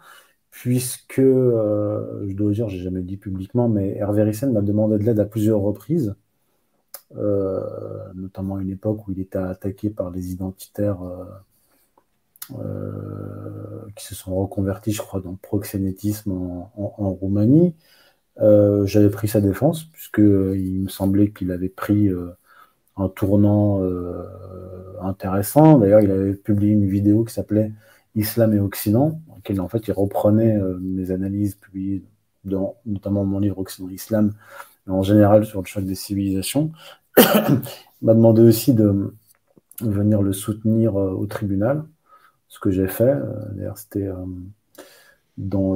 [SPEAKER 2] puisque, euh, je dois dire, j'ai jamais dit publiquement, mais Hervé Ryssen m'a demandé de l'aide à plusieurs reprises, euh, notamment à une époque où il était attaqué par les identitaires euh, qui se sont reconvertis, je crois, dans le proxénétisme en, Roumanie. J'avais pris sa défense, puisqu'il me semblait qu'il avait pris un tournant intéressant. D'ailleurs, il avait publié une vidéo qui s'appelait Islam et Occident, en fait il reprenait euh, mes analyses publiées dans notamment mon livre Occident Islam, mais en général sur le choc des civilisations. il m'a demandé aussi de venir le soutenir euh, au tribunal, ce que j'ai fait. Euh, d'ailleurs, c'était dans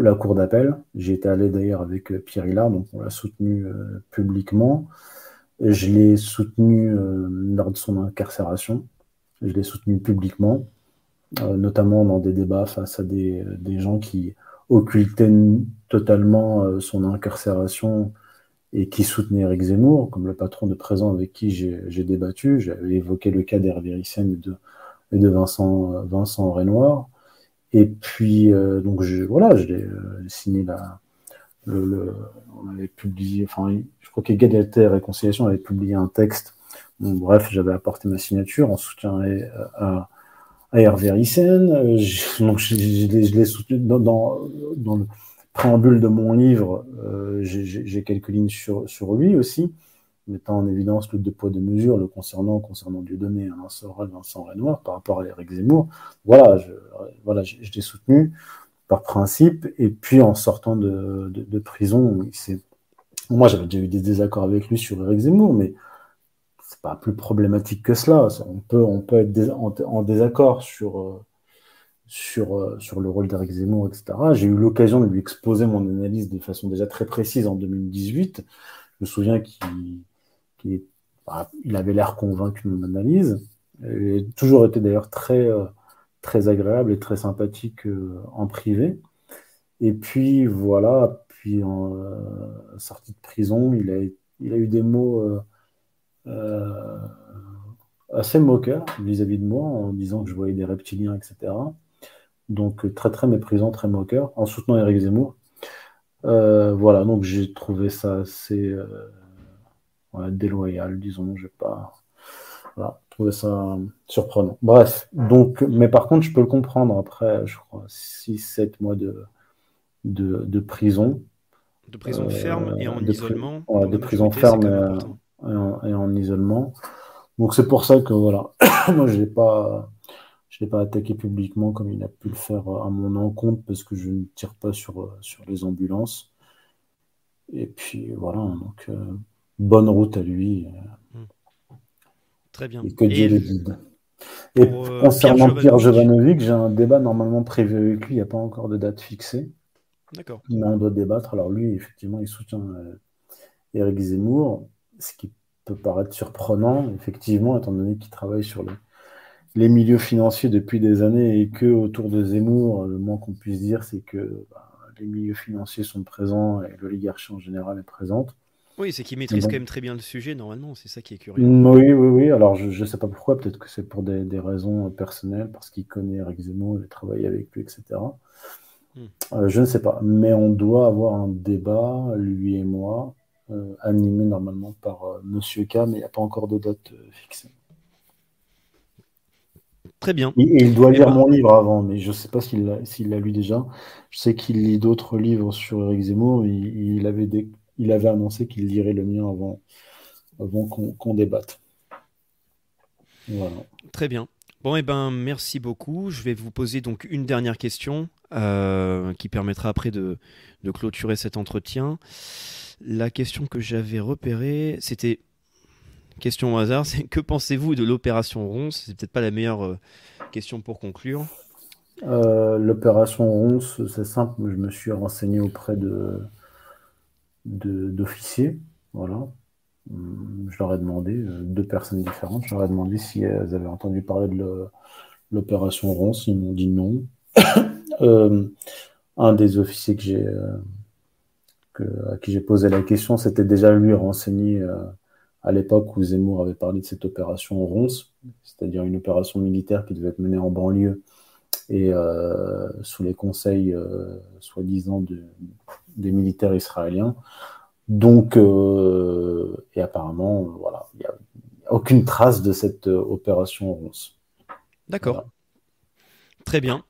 [SPEAKER 2] la cour d'appel. J'y étais allé d'ailleurs avec Pierre Hillard, donc on l'a soutenu publiquement. Je l'ai soutenu lors de son incarcération. Je l'ai soutenu publiquement. Euh, notamment dans des débats face à des, des gens qui occultaient totalement euh, son incarcération et qui soutenaient Eric Zemmour, comme le patron de présent avec qui j'ai débattu. J'avais évoqué le cas d'Hervé et de, et de Vincent, Vincent Renoir. Et puis, euh, donc, je, voilà, je l'ai signé la, le, le, on avait publié, enfin, je crois qu'Égalité et Réconciliation avait publié un texte. bref, j'avais apporté ma signature en soutien à Hervé Ryssen. Euh, donc je, l'ai soutenu dans, dans, le préambule de mon livre. Euh, j'ai quelques lignes sur, sur lui aussi. mettant en évidence le deux poids deux mesures le concernant concernant Dieudonné, Alain Soral, Vincent Renoir par rapport à Eric Zemmour. Voilà, je, voilà, je, l'ai soutenu par principe. Et puis en sortant de, de, prison, moi j'avais déjà eu des désaccords avec lui sur Eric Zemmour, mais plus problématique que cela. On peut, on peut être en, désaccord sur, euh, sur, euh, sur le rôle d'Eric Zemmour, etc. J'ai eu l'occasion de lui exposer mon analyse de façon déjà très précise en 2018. Je me souviens qu'il bah, avait l'air convaincu de mon analyse. Il a toujours été d'ailleurs très, euh, très agréable et très sympathique en privé. Et puis voilà, puis en sortie de prison, il a, il a eu des mots assez moqueur vis-à-vis de moi en disant que je voyais des reptiliens, etc. Donc très très méprisant, très moqueur, en soutenant Eric Zemmour. Euh, voilà, donc j'ai trouvé ça assez euh, déloyal, disons. J'ai pas voilà, trouvé ça surprenant. Bref, donc, mais par contre, je peux le comprendre après, je crois, 6-7 mois de, de, prison.
[SPEAKER 1] De prison ferme et en isolement.
[SPEAKER 2] de prison ferme et en, isolement. Donc c'est pour ça que voilà, moi je l'ai pas, je l'ai pas attaqué publiquement comme il a pu le faire à mon encontre parce que je ne tire pas sur sur les ambulances. Et puis voilà, donc euh, bonne route à lui.
[SPEAKER 1] Hmm. Très bien.
[SPEAKER 2] Et que Dieu le guide. Et euh, concernant Pierre Jovanovic, j'ai un débat normalement prévu avec lui. Il n'y a pas encore de date fixée.
[SPEAKER 1] D'accord.
[SPEAKER 2] Mais on doit débattre. Alors lui, effectivement, il soutient Eric euh, Zemmour ce qui peut paraître surprenant, effectivement, étant donné qu'il travaille sur les, milieux financiers depuis des années et que autour de Zemmour, le moins qu'on puisse dire, c'est que bah, les milieux financiers sont présents et l'oligarchie en général est présente.
[SPEAKER 1] Oui, c'est qu'il maîtrise quand même très bien le sujet, normalement, c'est ça qui est curieux.
[SPEAKER 2] Oui, oui, oui. Alors, je ne sais pas pourquoi, peut-être que c'est pour des, raisons personnelles, parce qu'il connaît Eric Zemmour, il a travaillé avec lui, etc. Hmm. Euh, je ne sais pas. Mais on doit avoir un débat, lui et moi, euh, animé normalement par euh, Monsieur K, mais il n'y a pas encore de date euh, fixée.
[SPEAKER 1] Très bien.
[SPEAKER 2] Et, il doit eh lire ben- mon livre avant, mais je ne sais pas s'il l'a lu déjà. Je sais qu'il lit d'autres livres sur Eric Zemmour. Il, il avait, il avait annoncé qu'il lirait le mien avant, avant qu'on débatte.
[SPEAKER 1] Voilà. Très bien. Bon, et eh ben, merci beaucoup. Je vais vous poser donc une dernière question qui permettra après de, clôturer cet entretien. La question que j'avais repérée, c'était question au hasard, c'est que pensez-vous de l'opération Ronce? C'est peut-être pas la meilleure euh, question pour conclure.
[SPEAKER 2] Euh, l'opération Ronce, c'est simple. Je me suis renseigné auprès de d'officiers, voilà. Hum, je leur ai demandé, euh, deux personnes différentes, je demandé si elles avaient entendu parler de l'opération Ronce. Ils m'ont dit non. un des officiers que j'ai à qui j'ai posé la question, c'était déjà lui renseigné euh, à l'époque où Zemmour avait parlé de cette opération Ronce, c'est-à-dire une opération militaire qui devait être menée en banlieue et euh, sous les conseils euh, soi-disant des militaires israéliens. Donc, et apparemment, voilà, il n'y a, aucune trace de cette opération Ronce.
[SPEAKER 1] D'accord. Très bien.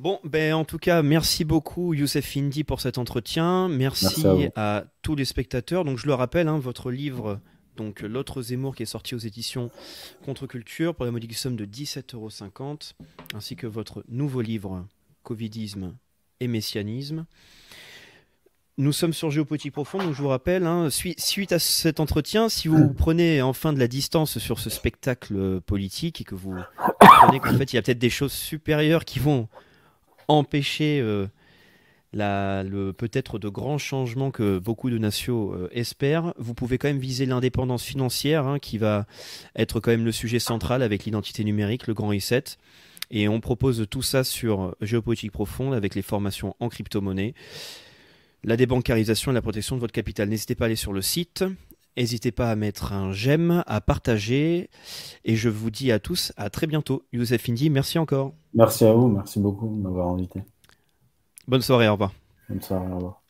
[SPEAKER 1] Bon, ben en tout cas, merci beaucoup Youssef Indy pour cet entretien. Merci, à, tous les spectateurs. Donc je le rappelle, hein, votre livre, donc l'autre Zemmour qui est sorti aux éditions Contre-Culture pour la modique somme de 17,50 euros, ainsi que votre nouveau livre Covidisme et Messianisme. Nous sommes sur Géopolitique Profond, donc je vous rappelle, hein, suite à cet entretien, si vous prenez enfin de la distance sur ce spectacle politique et que vous comprenez qu'en fait il y a peut-être des choses supérieures qui vont empêcher euh, peut-être de grands changements que beaucoup de nations euh, espèrent, vous pouvez quand même viser l'indépendance financière, hein, qui va être quand même le sujet central avec l'identité numérique, le grand reset. Et on propose tout ça sur Géopolitique Profonde avec les formations en crypto-monnaie, la débancarisation et la protection de votre capital. N'hésitez pas à aller sur le site. N'hésitez pas à mettre un j'aime, à partager. Et je vous dis à tous à très bientôt. Youssef Indy, merci encore.
[SPEAKER 2] Merci à vous, merci beaucoup de m'avoir invité.
[SPEAKER 1] Bonne soirée, au revoir.
[SPEAKER 2] Bonne soirée, au revoir.